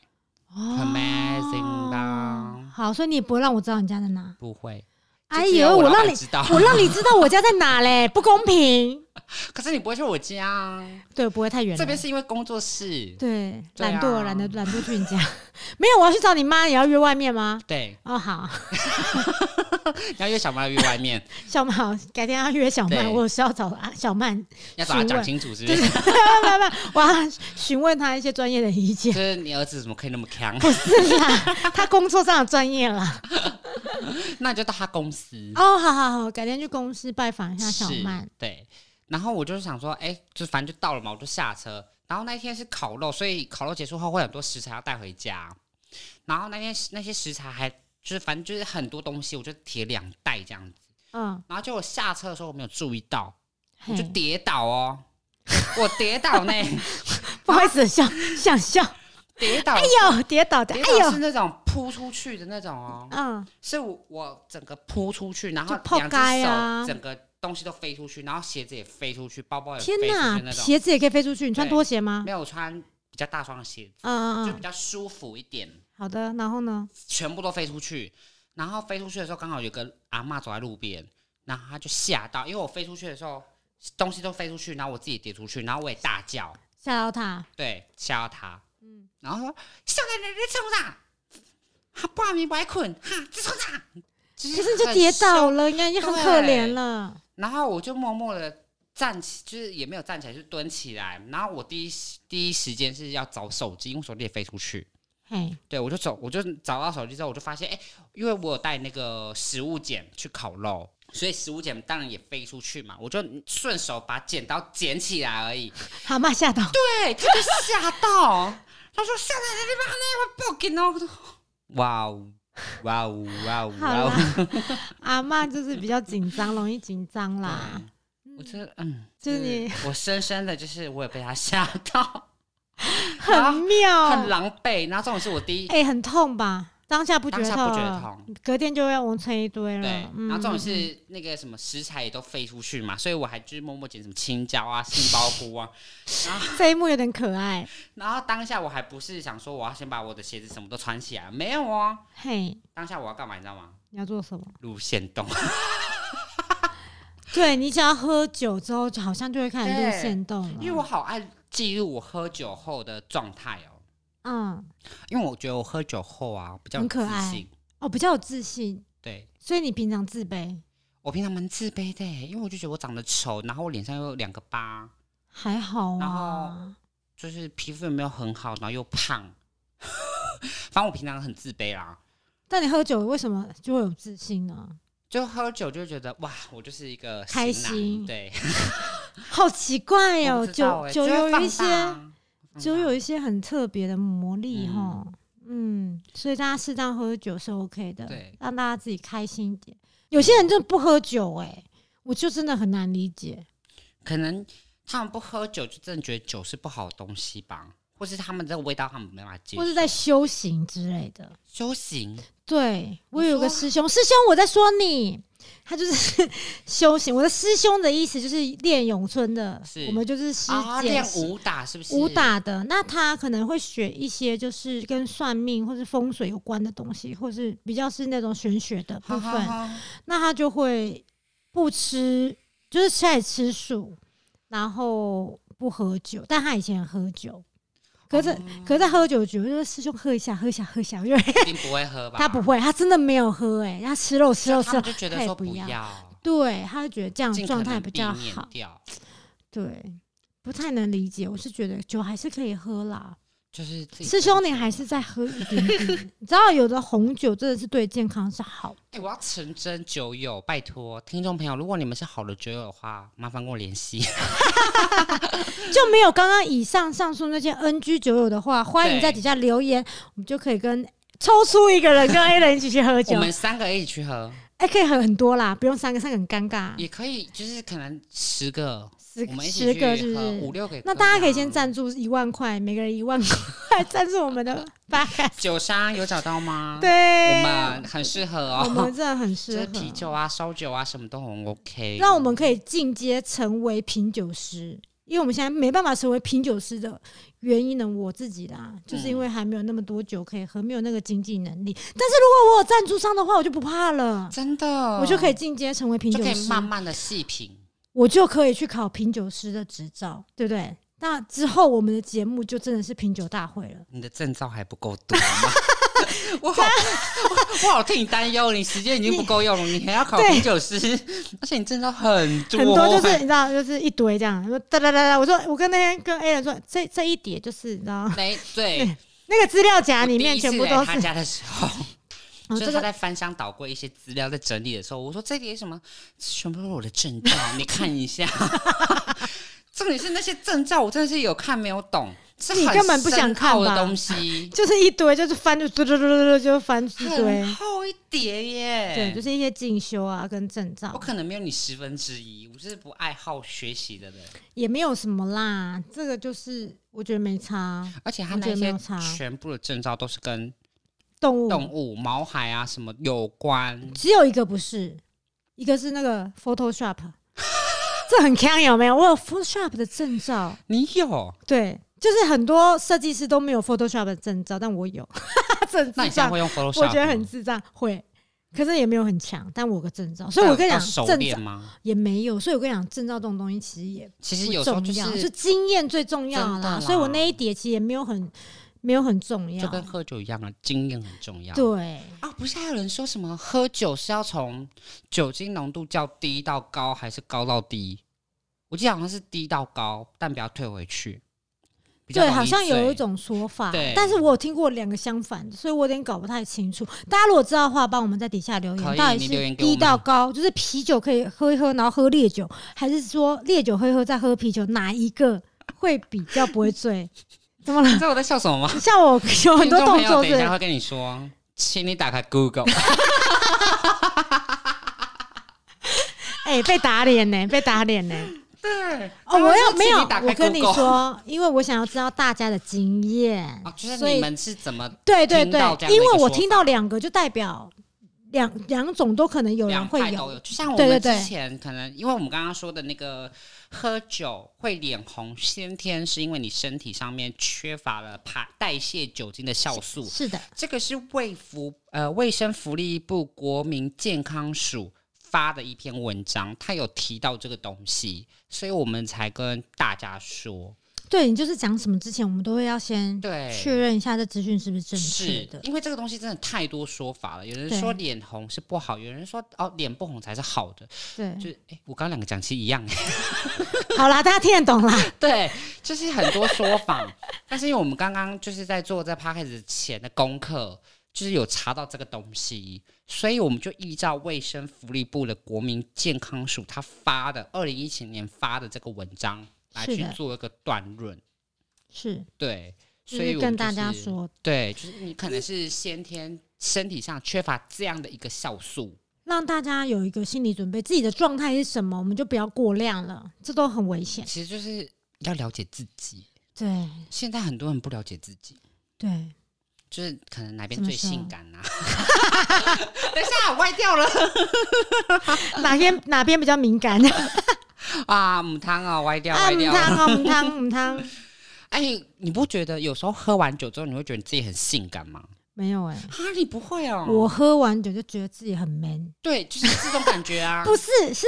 Speaker 1: ，amazing 吧？
Speaker 2: 好，所以你也不会让我知道你家在哪，
Speaker 1: 不会。
Speaker 2: 哎呦，我让你知道，我让你知道我家在哪嘞，不公平。*laughs*
Speaker 1: 可是你不会去我家啊，
Speaker 2: 对，不会太远。
Speaker 1: 这边是因为工作室，
Speaker 2: 对，懒惰，懒得懒惰去你家。*laughs* 没有，我要去找你妈，也要约外面吗？
Speaker 1: 对，
Speaker 2: 哦，好。*laughs*
Speaker 1: 要约小曼约外面，
Speaker 2: 小曼改天要约小曼，我需要找啊小曼，
Speaker 1: 要找他讲清楚，是不是？
Speaker 2: 不不不，我要询问他一些专业的意见。
Speaker 1: 就是你儿子怎么可以那么强？
Speaker 2: 不是啦，他工作上的专业啦。
Speaker 1: 那你就到他公司
Speaker 2: 哦，好好好，改天去公司拜访一下小曼。
Speaker 1: 对，然后我就是想说，哎，就反正就到了嘛，我就下车。然后那一天是烤肉，所以烤肉结束后会很多食材要带回家。然后那天那些食材还。就是反正就是很多东西，我就提两袋这样子，嗯，然后就我下车的时候我没有注意到，我就跌倒哦，我跌倒呢，*laughs*
Speaker 2: 不好意思想，想笑，
Speaker 1: 跌倒，
Speaker 2: 哎呦，跌倒的，哎
Speaker 1: 呦，是那种扑出去的那种哦，嗯，是我整个扑出去，然后两只手整个东西都飞出去，然后鞋子也飞出去，包包也天哪，
Speaker 2: 鞋子也可以飞出去，你穿拖鞋吗？
Speaker 1: 没有穿比较大双的鞋子，嗯嗯，就比较舒服一点。
Speaker 2: 好的，然后呢？
Speaker 1: 全部都飞出去，然后飞出去的时候，刚好有个阿妈走在路边，然后她就吓到，因为我飞出去的时候，东西都飞出去，然后我自己跌出去，然后我也大叫，
Speaker 2: 吓到他，
Speaker 1: 对，吓到她，嗯，然后说：“小奶奶，你冲啥？他半夜不爱困，哈，这冲啥？”
Speaker 2: 可是就跌倒了，应该已经很可怜了。
Speaker 1: 然后我就默默的站起，就是也没有站起来，就蹲起来。然后我第一第一时间是要找手机，因为手机也飞出去。对，我就走，我就找到手机之后，我就发现，哎，因为我有带那个食物剪去烤肉，所以食物剪当然也飞出去嘛，我就顺手把剪刀捡起来而已。
Speaker 2: 阿妈吓到，
Speaker 1: 对，他就吓到，他说：“吓到你妈呢，我报警哦！”哇哦，*laughs* 哇哦，哇哦，哇哦！*laughs*
Speaker 2: 阿妈就是比较紧张，容易紧张啦。
Speaker 1: 我这嗯，
Speaker 2: 就是你，*laughs*
Speaker 1: 我深深的就是我也被他吓到。
Speaker 2: 很妙，
Speaker 1: 很狼狈。然后这种是我第一，
Speaker 2: 哎，很痛吧？当下不觉得
Speaker 1: 痛，
Speaker 2: 隔天就要完成一堆了。
Speaker 1: 对，然后这种是那个什么食材也都飞出去嘛，所以我还就是默默捡什么青椒啊、杏鲍菇啊。*laughs*
Speaker 2: 这一幕有点可爱。
Speaker 1: 然后当下我还不是想说我要先把我的鞋子什么都穿起来，没有哦。嘿，当下我要干嘛？你知道吗？
Speaker 2: 你要做什么？
Speaker 1: 路线动。*laughs*
Speaker 2: 对你只要喝酒之后，好像就会开始路线动了。
Speaker 1: 因为我好爱。记录我喝酒后的状态哦，嗯，因为我觉得我喝酒后啊比较
Speaker 2: 很可爱。哦，比较有自信，
Speaker 1: 对，
Speaker 2: 所以你平常自卑？
Speaker 1: 我平常蛮自卑的，因为我就觉得我长得丑，然后我脸上又有两个疤，
Speaker 2: 还好啊，
Speaker 1: 然后就是皮肤也没有很好，然后又胖，*laughs* 反正我平常很自卑啦。
Speaker 2: 但你喝酒为什么就会有自信呢？
Speaker 1: 就喝酒就觉得哇，我就是一个
Speaker 2: 开心，
Speaker 1: 对。
Speaker 2: 好奇怪哦，*laughs* 酒酒有一些，酒有一些很特别的魔力哈，嗯，所以大家适当喝酒是 OK 的，对，让大家自己开心一点。有些人就不喝酒，哎，我就真的很难理解。
Speaker 1: 可能他们不喝酒，就真的觉得酒是不好的东西吧，或是他们这个味道他们没办法接受，
Speaker 2: 或是在修行之类的
Speaker 1: 修行。
Speaker 2: 对我有个师兄，师兄我在说你。他就是 *laughs* 修行，我的师兄的意思就是练咏春的，我们就是师姐
Speaker 1: 练武打是不是？
Speaker 2: 武打的，那他可能会学一些就是跟算命或是风水有关的东西，或是比较是那种玄学的部分。那他就会不吃，就是在吃素，然后不喝酒，但他以前喝酒。可是，可是在喝酒局，我就说师兄喝一下，喝一下，喝一下。因为 *laughs*
Speaker 1: 一定不会喝吧？
Speaker 2: 他不会，他真的没有喝。哎，他吃肉，吃肉，吃肉，
Speaker 1: 就觉得说不要。
Speaker 2: 对，他就觉得这样状态比较好。对，不太能理解。我是觉得酒还是可以喝啦。
Speaker 1: 就是
Speaker 2: 师兄，你还是再喝一点点。*laughs* 你知道，有的红酒真的是对健康是好。
Speaker 1: 哎，我要成真酒友，拜托听众朋友，如果你们是好的酒友的话，麻烦跟我联系。*laughs*
Speaker 2: 就没有刚刚以上上述那些 NG 酒友的话，欢迎在底下留言，我们就可以跟抽出一个人跟 A 人一起去喝酒。
Speaker 1: 我们三个一起去喝，
Speaker 2: 哎，可以很很多啦，不用三个，三个很尴尬。
Speaker 1: 也可以，就是可能十个。
Speaker 2: 十个是不是
Speaker 1: 五六个？
Speaker 2: 那大家可以先赞助一万块，每个人一万块 *laughs* 赞助我们的 *laughs* 八
Speaker 1: 酒商有找到吗？*laughs*
Speaker 2: 对，
Speaker 1: 我们很适合哦，
Speaker 2: 我们真的很适合
Speaker 1: 啤酒啊、烧酒啊，什么都很 OK。
Speaker 2: 让我们可以进阶成为品酒师，因为我们现在没办法成为品酒师的原因呢，我自己啦，就是因为还没有那么多酒可以喝，没有那个经济能力。但是如果我有赞助商的话，我就不怕了，
Speaker 1: 真的，
Speaker 2: 我就可以进阶成为品酒师，
Speaker 1: 慢慢的细品。
Speaker 2: 我就可以去考品酒师的执照，对不对？那之后我们的节目就真的是品酒大会了。
Speaker 1: 你的证照还不够多吗？*laughs* *laughs* 我好，我好替你担忧，你时间已经不够用了，你还要考品酒师，而且你证照很多，
Speaker 2: 很多就是你知道，就是一堆这样。说哒哒哒哒，我说我跟那天跟 A 人说，这这一叠就是你知道，*laughs*
Speaker 1: 没对，*laughs*
Speaker 2: 那个资料夹里面全部都是
Speaker 1: 他家的时候。就是他在翻箱倒柜一些资料，在整理的时候，我说这叠什么，全部都是我的证照，你看一下。重点是那些证照，我真的是有看没有懂，
Speaker 2: 你根本不想看
Speaker 1: 的东西，*laughs*
Speaker 2: 就是一堆，就是翻就嘟嘟嘟嘟嘟就翻一堆，
Speaker 1: 厚一叠耶。
Speaker 2: 对，就是一些进修啊跟证照。
Speaker 1: 我可能没有你十分之一，我就是不爱好学习的人。
Speaker 2: 也没有什么啦，这个就是我觉得没差，
Speaker 1: 而且他那些全部的证照都是跟。
Speaker 2: 动物、
Speaker 1: 动物、毛海啊，什么有关？
Speaker 2: 只有一个不是，一个是那个 Photoshop，*laughs* 这很强有没有？我有 Photoshop 的证照，
Speaker 1: 你有？
Speaker 2: 对，就是很多设计师都没有 Photoshop 的证照，但我有 *laughs* 证。
Speaker 1: 那你现在会用 Photoshop？
Speaker 2: 我觉得很智障，会，可是也没有很强，但我有个证照，所以我跟你讲，证照也没有，所以我跟你讲，证照这种东西其实也
Speaker 1: 其实有重要，
Speaker 2: 是经验最重要啦。所以我那一叠其实也没有很。没有很重要，
Speaker 1: 就跟喝酒一样啊，经验很重要。
Speaker 2: 对
Speaker 1: 啊，不是还有人说什么喝酒是要从酒精浓度较低到高，还是高到低？我记得好像是低到高，但不要退回去。
Speaker 2: 对，好像有一种说法，但是我有听过两个相反的，所以我有点搞不太清楚。大家如果知道的话，帮我们在底下留言，到底是低到高，就是啤酒可以喝一喝，然后喝烈酒，还是说烈酒喝一喝再喝啤酒，哪一个会比较不会醉？*laughs* 怎么了？
Speaker 1: 你知道我在笑什么吗？
Speaker 2: 像我有很多动作，
Speaker 1: 等一下会跟你说，请你打开 Google。*laughs*
Speaker 2: 哎，被打脸呢，被打脸呢。
Speaker 1: 对，
Speaker 2: 哦，我要没有，我跟你说，因为我想要知道大家的经验，
Speaker 1: 哦、就是你们是怎么
Speaker 2: 对对对？因为我听到两个，就代表两两种都可能有人会有，
Speaker 1: 就像我们之前可能，因为我们刚刚说的那个。喝酒会脸红，先天是因为你身体上面缺乏了排代谢酒精的酵素。
Speaker 2: 是的，
Speaker 1: 这个是卫福呃卫生福利部国民健康署发的一篇文章，他有提到这个东西，所以我们才跟大家说。
Speaker 2: 对你就是讲什么之前，我们都会要先
Speaker 1: 对
Speaker 2: 确认一下这资讯是不是正确的，
Speaker 1: 因为这个东西真的太多说法了。有人说脸红是不好，有人说哦脸不红才是好的。
Speaker 2: 对，
Speaker 1: 就是哎，我刚刚两个讲其实一样。*laughs*
Speaker 2: 好啦，大家听得懂啦。*laughs*
Speaker 1: 对，就是很多说法，但是因为我们刚刚就是在做这 p a a g e 前的功课，就是有查到这个东西，所以我们就依照卫生福利部的国民健康署他发的二零一七年发的这个文章。来去做一个断论，
Speaker 2: 是。
Speaker 1: 对，所以
Speaker 2: 跟大家说，
Speaker 1: 对，就是你可能是先天身体上缺乏这样的一个酵素，
Speaker 2: 让大家有一个心理准备，自己的状态是什么，我们就不要过量了，这都很危险。
Speaker 1: 其实就是要了解自己，
Speaker 2: 对，
Speaker 1: 现在很多人不了解自己，
Speaker 2: 对，
Speaker 1: 就是可能哪边最性感啊？*laughs* 等一下，歪掉了。*laughs*
Speaker 2: 哪边哪边比较敏感？*laughs*
Speaker 1: 啊，母汤啊，歪掉，歪掉。
Speaker 2: 母汤啊，母汤，母汤。
Speaker 1: 哎，你不觉得有时候喝完酒之后，你会觉得你自己很性感吗？
Speaker 2: 没有哎，
Speaker 1: 哈，你不会哦。
Speaker 2: 我喝完酒就觉得自己很 man。
Speaker 1: 对，就是这种感觉啊。
Speaker 2: 不是，是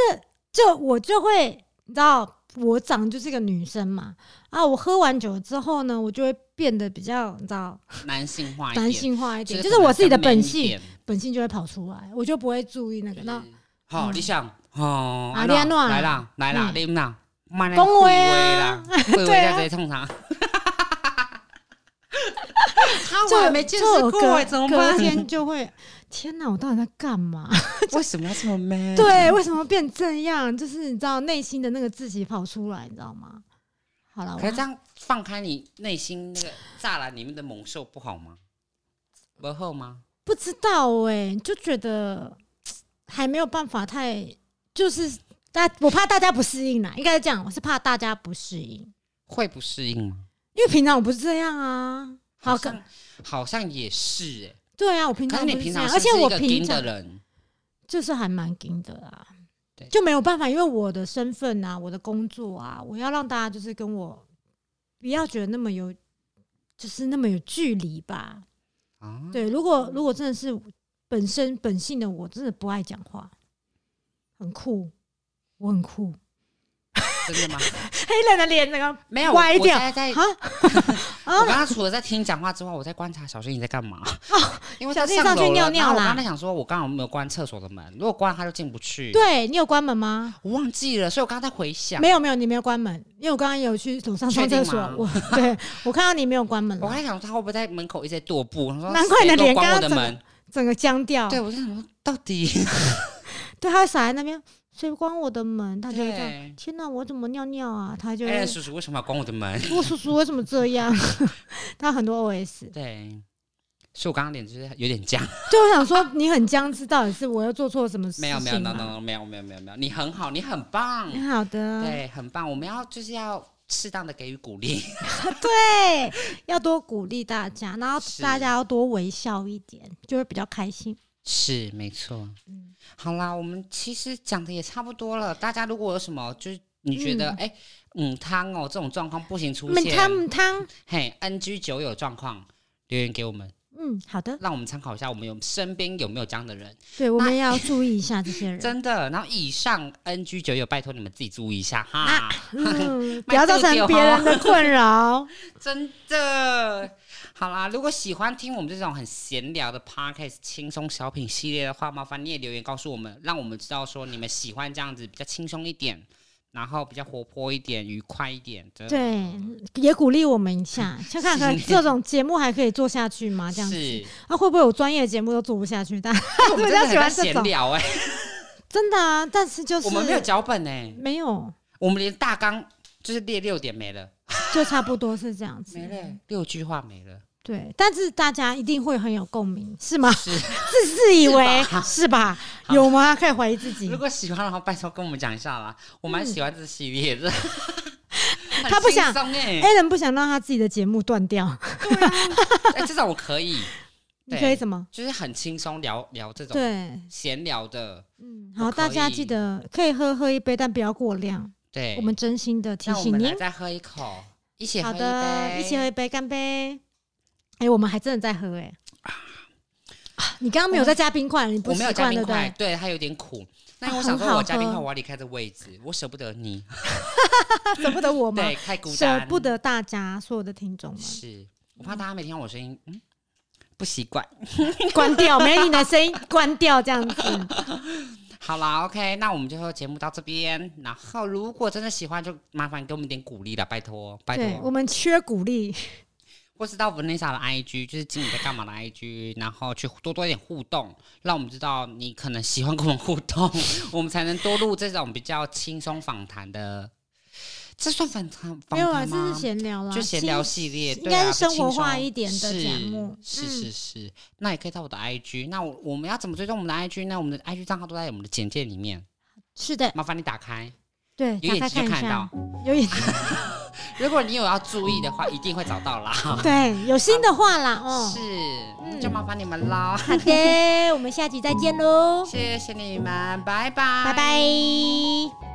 Speaker 2: 就我就会，你知道，我长就是个女生嘛。啊，我喝完酒之后呢，我就会变得比较，你知道，
Speaker 1: 男性化一点，
Speaker 2: 男性化一点，就是我自己的本性，本性就会跑出来，我就不会注意那个。那
Speaker 1: 好，你想，哦，
Speaker 2: 阿莲诺
Speaker 1: 来啦，来啦，你们啦，
Speaker 2: 恭维
Speaker 1: 啦，*laughs* 会在这里冲他。
Speaker 2: 就
Speaker 1: 我没见识过，怎么办？
Speaker 2: 隔天就会，天哪，我到底在干嘛？
Speaker 1: 为什么要这么 man？
Speaker 2: 对，为什么变这样？就是你知道内心的那个自己跑出来，你知道吗？好了，
Speaker 1: 可这样放开你内心那个栅栏里面的猛兽不好吗？不好吗？
Speaker 2: 不知道哎，就觉得 *tsk* 还没有办法太，就是大我怕大家不适应啦，应该是这样，我是怕大家不适应，
Speaker 1: 会不适应吗？
Speaker 2: 因为平常我不是这样啊，
Speaker 1: 好像好像也是哎，
Speaker 2: 对啊，我平常
Speaker 1: 你平常
Speaker 2: 而且我平
Speaker 1: 常的人
Speaker 2: 就是还蛮硬的啊。就没有办法，因为我的身份啊，我的工作啊，我要让大家就是跟我不要觉得那么有，就是那么有距离吧。啊，对，如果如果真的是本身本性的我，真的不爱讲话，很酷，我很酷。
Speaker 1: 真的吗？
Speaker 2: 黑人的脸那个
Speaker 1: 没有
Speaker 2: 歪掉 *laughs*
Speaker 1: 啊！我刚刚除了在听你讲话之外，我在观察小新你在干嘛？因为
Speaker 2: 小新上去尿尿
Speaker 1: 啦。我刚才想说，我刚刚有没有关厕所的门？如果关了，他就进不去。
Speaker 2: 对你有关门吗？
Speaker 1: 我忘记了，所以我刚刚在回想。
Speaker 2: 没有没有，你没有关门，因为我刚刚有去走上上厕所。我对我看到你没有关门。
Speaker 1: 我还想他会不会在门口一直在踱步？
Speaker 2: 难怪你的脸刚
Speaker 1: 刚
Speaker 2: 整个僵掉。
Speaker 1: 对我在想说，到底 *laughs*
Speaker 2: 对他傻在那边。谁关我的门？他就这样。天哪，我怎么尿尿啊？他就。
Speaker 1: 哎，叔叔为什么要关我的门？
Speaker 2: 我 *laughs* 叔叔为什么这样？*laughs* 他很多 OS。
Speaker 1: 对，所以我刚刚脸就是有点僵。*laughs*
Speaker 2: 就我想说，你很僵，是到底是我又做错什么事？
Speaker 1: 没有没有没有没有没有没有没有没有，你很好，你很棒。
Speaker 2: 好的。
Speaker 1: 对，很棒。我们要就是要适当的给予鼓励。
Speaker 2: 对，要多鼓励大家，然后大家要多微笑一点，就会比较开心。
Speaker 1: 是没错，嗯，好啦，我们其实讲的也差不多了。大家如果有什么，就是你觉得，哎，嗯，汤哦，这种状况不行出现，
Speaker 2: 汤汤，
Speaker 1: 嘿，NG 酒友状况留言给我们，
Speaker 2: 嗯，好的，
Speaker 1: 让我们参考一下，我们有身边有没有这样的人？
Speaker 2: 对，我们要注意一下这些人，*laughs*
Speaker 1: 真的。然后以上 NG 酒友，拜托你们自己注意一下哈，*laughs*
Speaker 2: 不要造成别人的困扰，
Speaker 1: 真的。好啦，如果喜欢听我们这种很闲聊的 podcast 轻松小品系列的话，麻烦你也留言告诉我们，让我们知道说你们喜欢这样子比较轻松一点，然后比较活泼一点、愉快一点的。
Speaker 2: 对，也鼓励我们一下，*laughs* 先看看这种节目还可以做下去吗？这样子，那会不会有专业节目都做不下去？大家 *laughs* *laughs* 比较喜欢
Speaker 1: 闲聊哎，
Speaker 2: 真的啊，但是就是
Speaker 1: 我们没有脚本哎，
Speaker 2: 没有，
Speaker 1: 我们连大纲就是列六点没了，
Speaker 2: 就差不多是这样子，
Speaker 1: 没了六句话没了。
Speaker 2: 对，但是大家一定会很有共鸣，是吗？是，*laughs* 自自以为是吧？有吗？可以怀疑自己。
Speaker 1: 如果喜欢的话，拜托跟我们讲一下啦。我蛮喜欢这系列的。*laughs*
Speaker 2: 他不想，A 人不想让他自己的节目断掉。
Speaker 1: 对啊，*laughs* 哎，至少我可以。
Speaker 2: 你可以什么？
Speaker 1: 就是很轻松聊聊这种
Speaker 2: 对
Speaker 1: 闲聊的。
Speaker 2: 嗯，好，大家记得可以喝喝一杯，但不要过量。
Speaker 1: 对，
Speaker 2: 我们真心的提醒您。
Speaker 1: 再喝一口，一起
Speaker 2: 好的，一起喝一杯，干杯。哎，我们还真的在喝哎！啊你刚刚没有在加冰块，你不
Speaker 1: 习惯
Speaker 2: 对不对？
Speaker 1: 对，它有点苦。那我想说，我加冰块，我要离开这位置，我舍不得你，
Speaker 2: 舍不得我 *laughs* 吗？
Speaker 1: 对，太孤单，
Speaker 2: 舍不得大家所有的听众们。
Speaker 1: 是我怕大家没听到我声音，嗯，不习惯，*laughs*
Speaker 2: 关掉，没你的声音，关掉这样子。*laughs*
Speaker 1: 好啦 o k 那我们就节目到这边。然后，如果真的喜欢，就麻烦给我们点鼓励了，拜托，拜托，
Speaker 2: 我们缺鼓励。
Speaker 1: 或是到 Vanessa 的 IG，就是经理在干嘛的 IG，然后去多多一点互动，让我们知道你可能喜欢跟我们互动，*laughs* 我们才能多录这种比较轻松访谈的。这算访谈
Speaker 2: 没有啊，这是闲聊了，
Speaker 1: 就闲聊系列，
Speaker 2: 应该是生活化一点的节目。
Speaker 1: 是是是，那也可以到我的 IG。那我我们要怎么追踪我们的 IG？那我们的 IG 账号都在我们的简介里面。
Speaker 2: 是的，
Speaker 1: 麻烦你打开。
Speaker 2: 对，
Speaker 1: 有眼睛就看到，
Speaker 2: 有眼睛。
Speaker 1: 如果你有要注意的话，一定会找到啦。*laughs*
Speaker 2: 对，有新的话啦，*laughs* 哦，
Speaker 1: 是，就麻烦你们啦。
Speaker 2: 好的，*laughs* 我们下集再见喽。
Speaker 1: 谢谢你们，拜拜，
Speaker 2: 拜拜。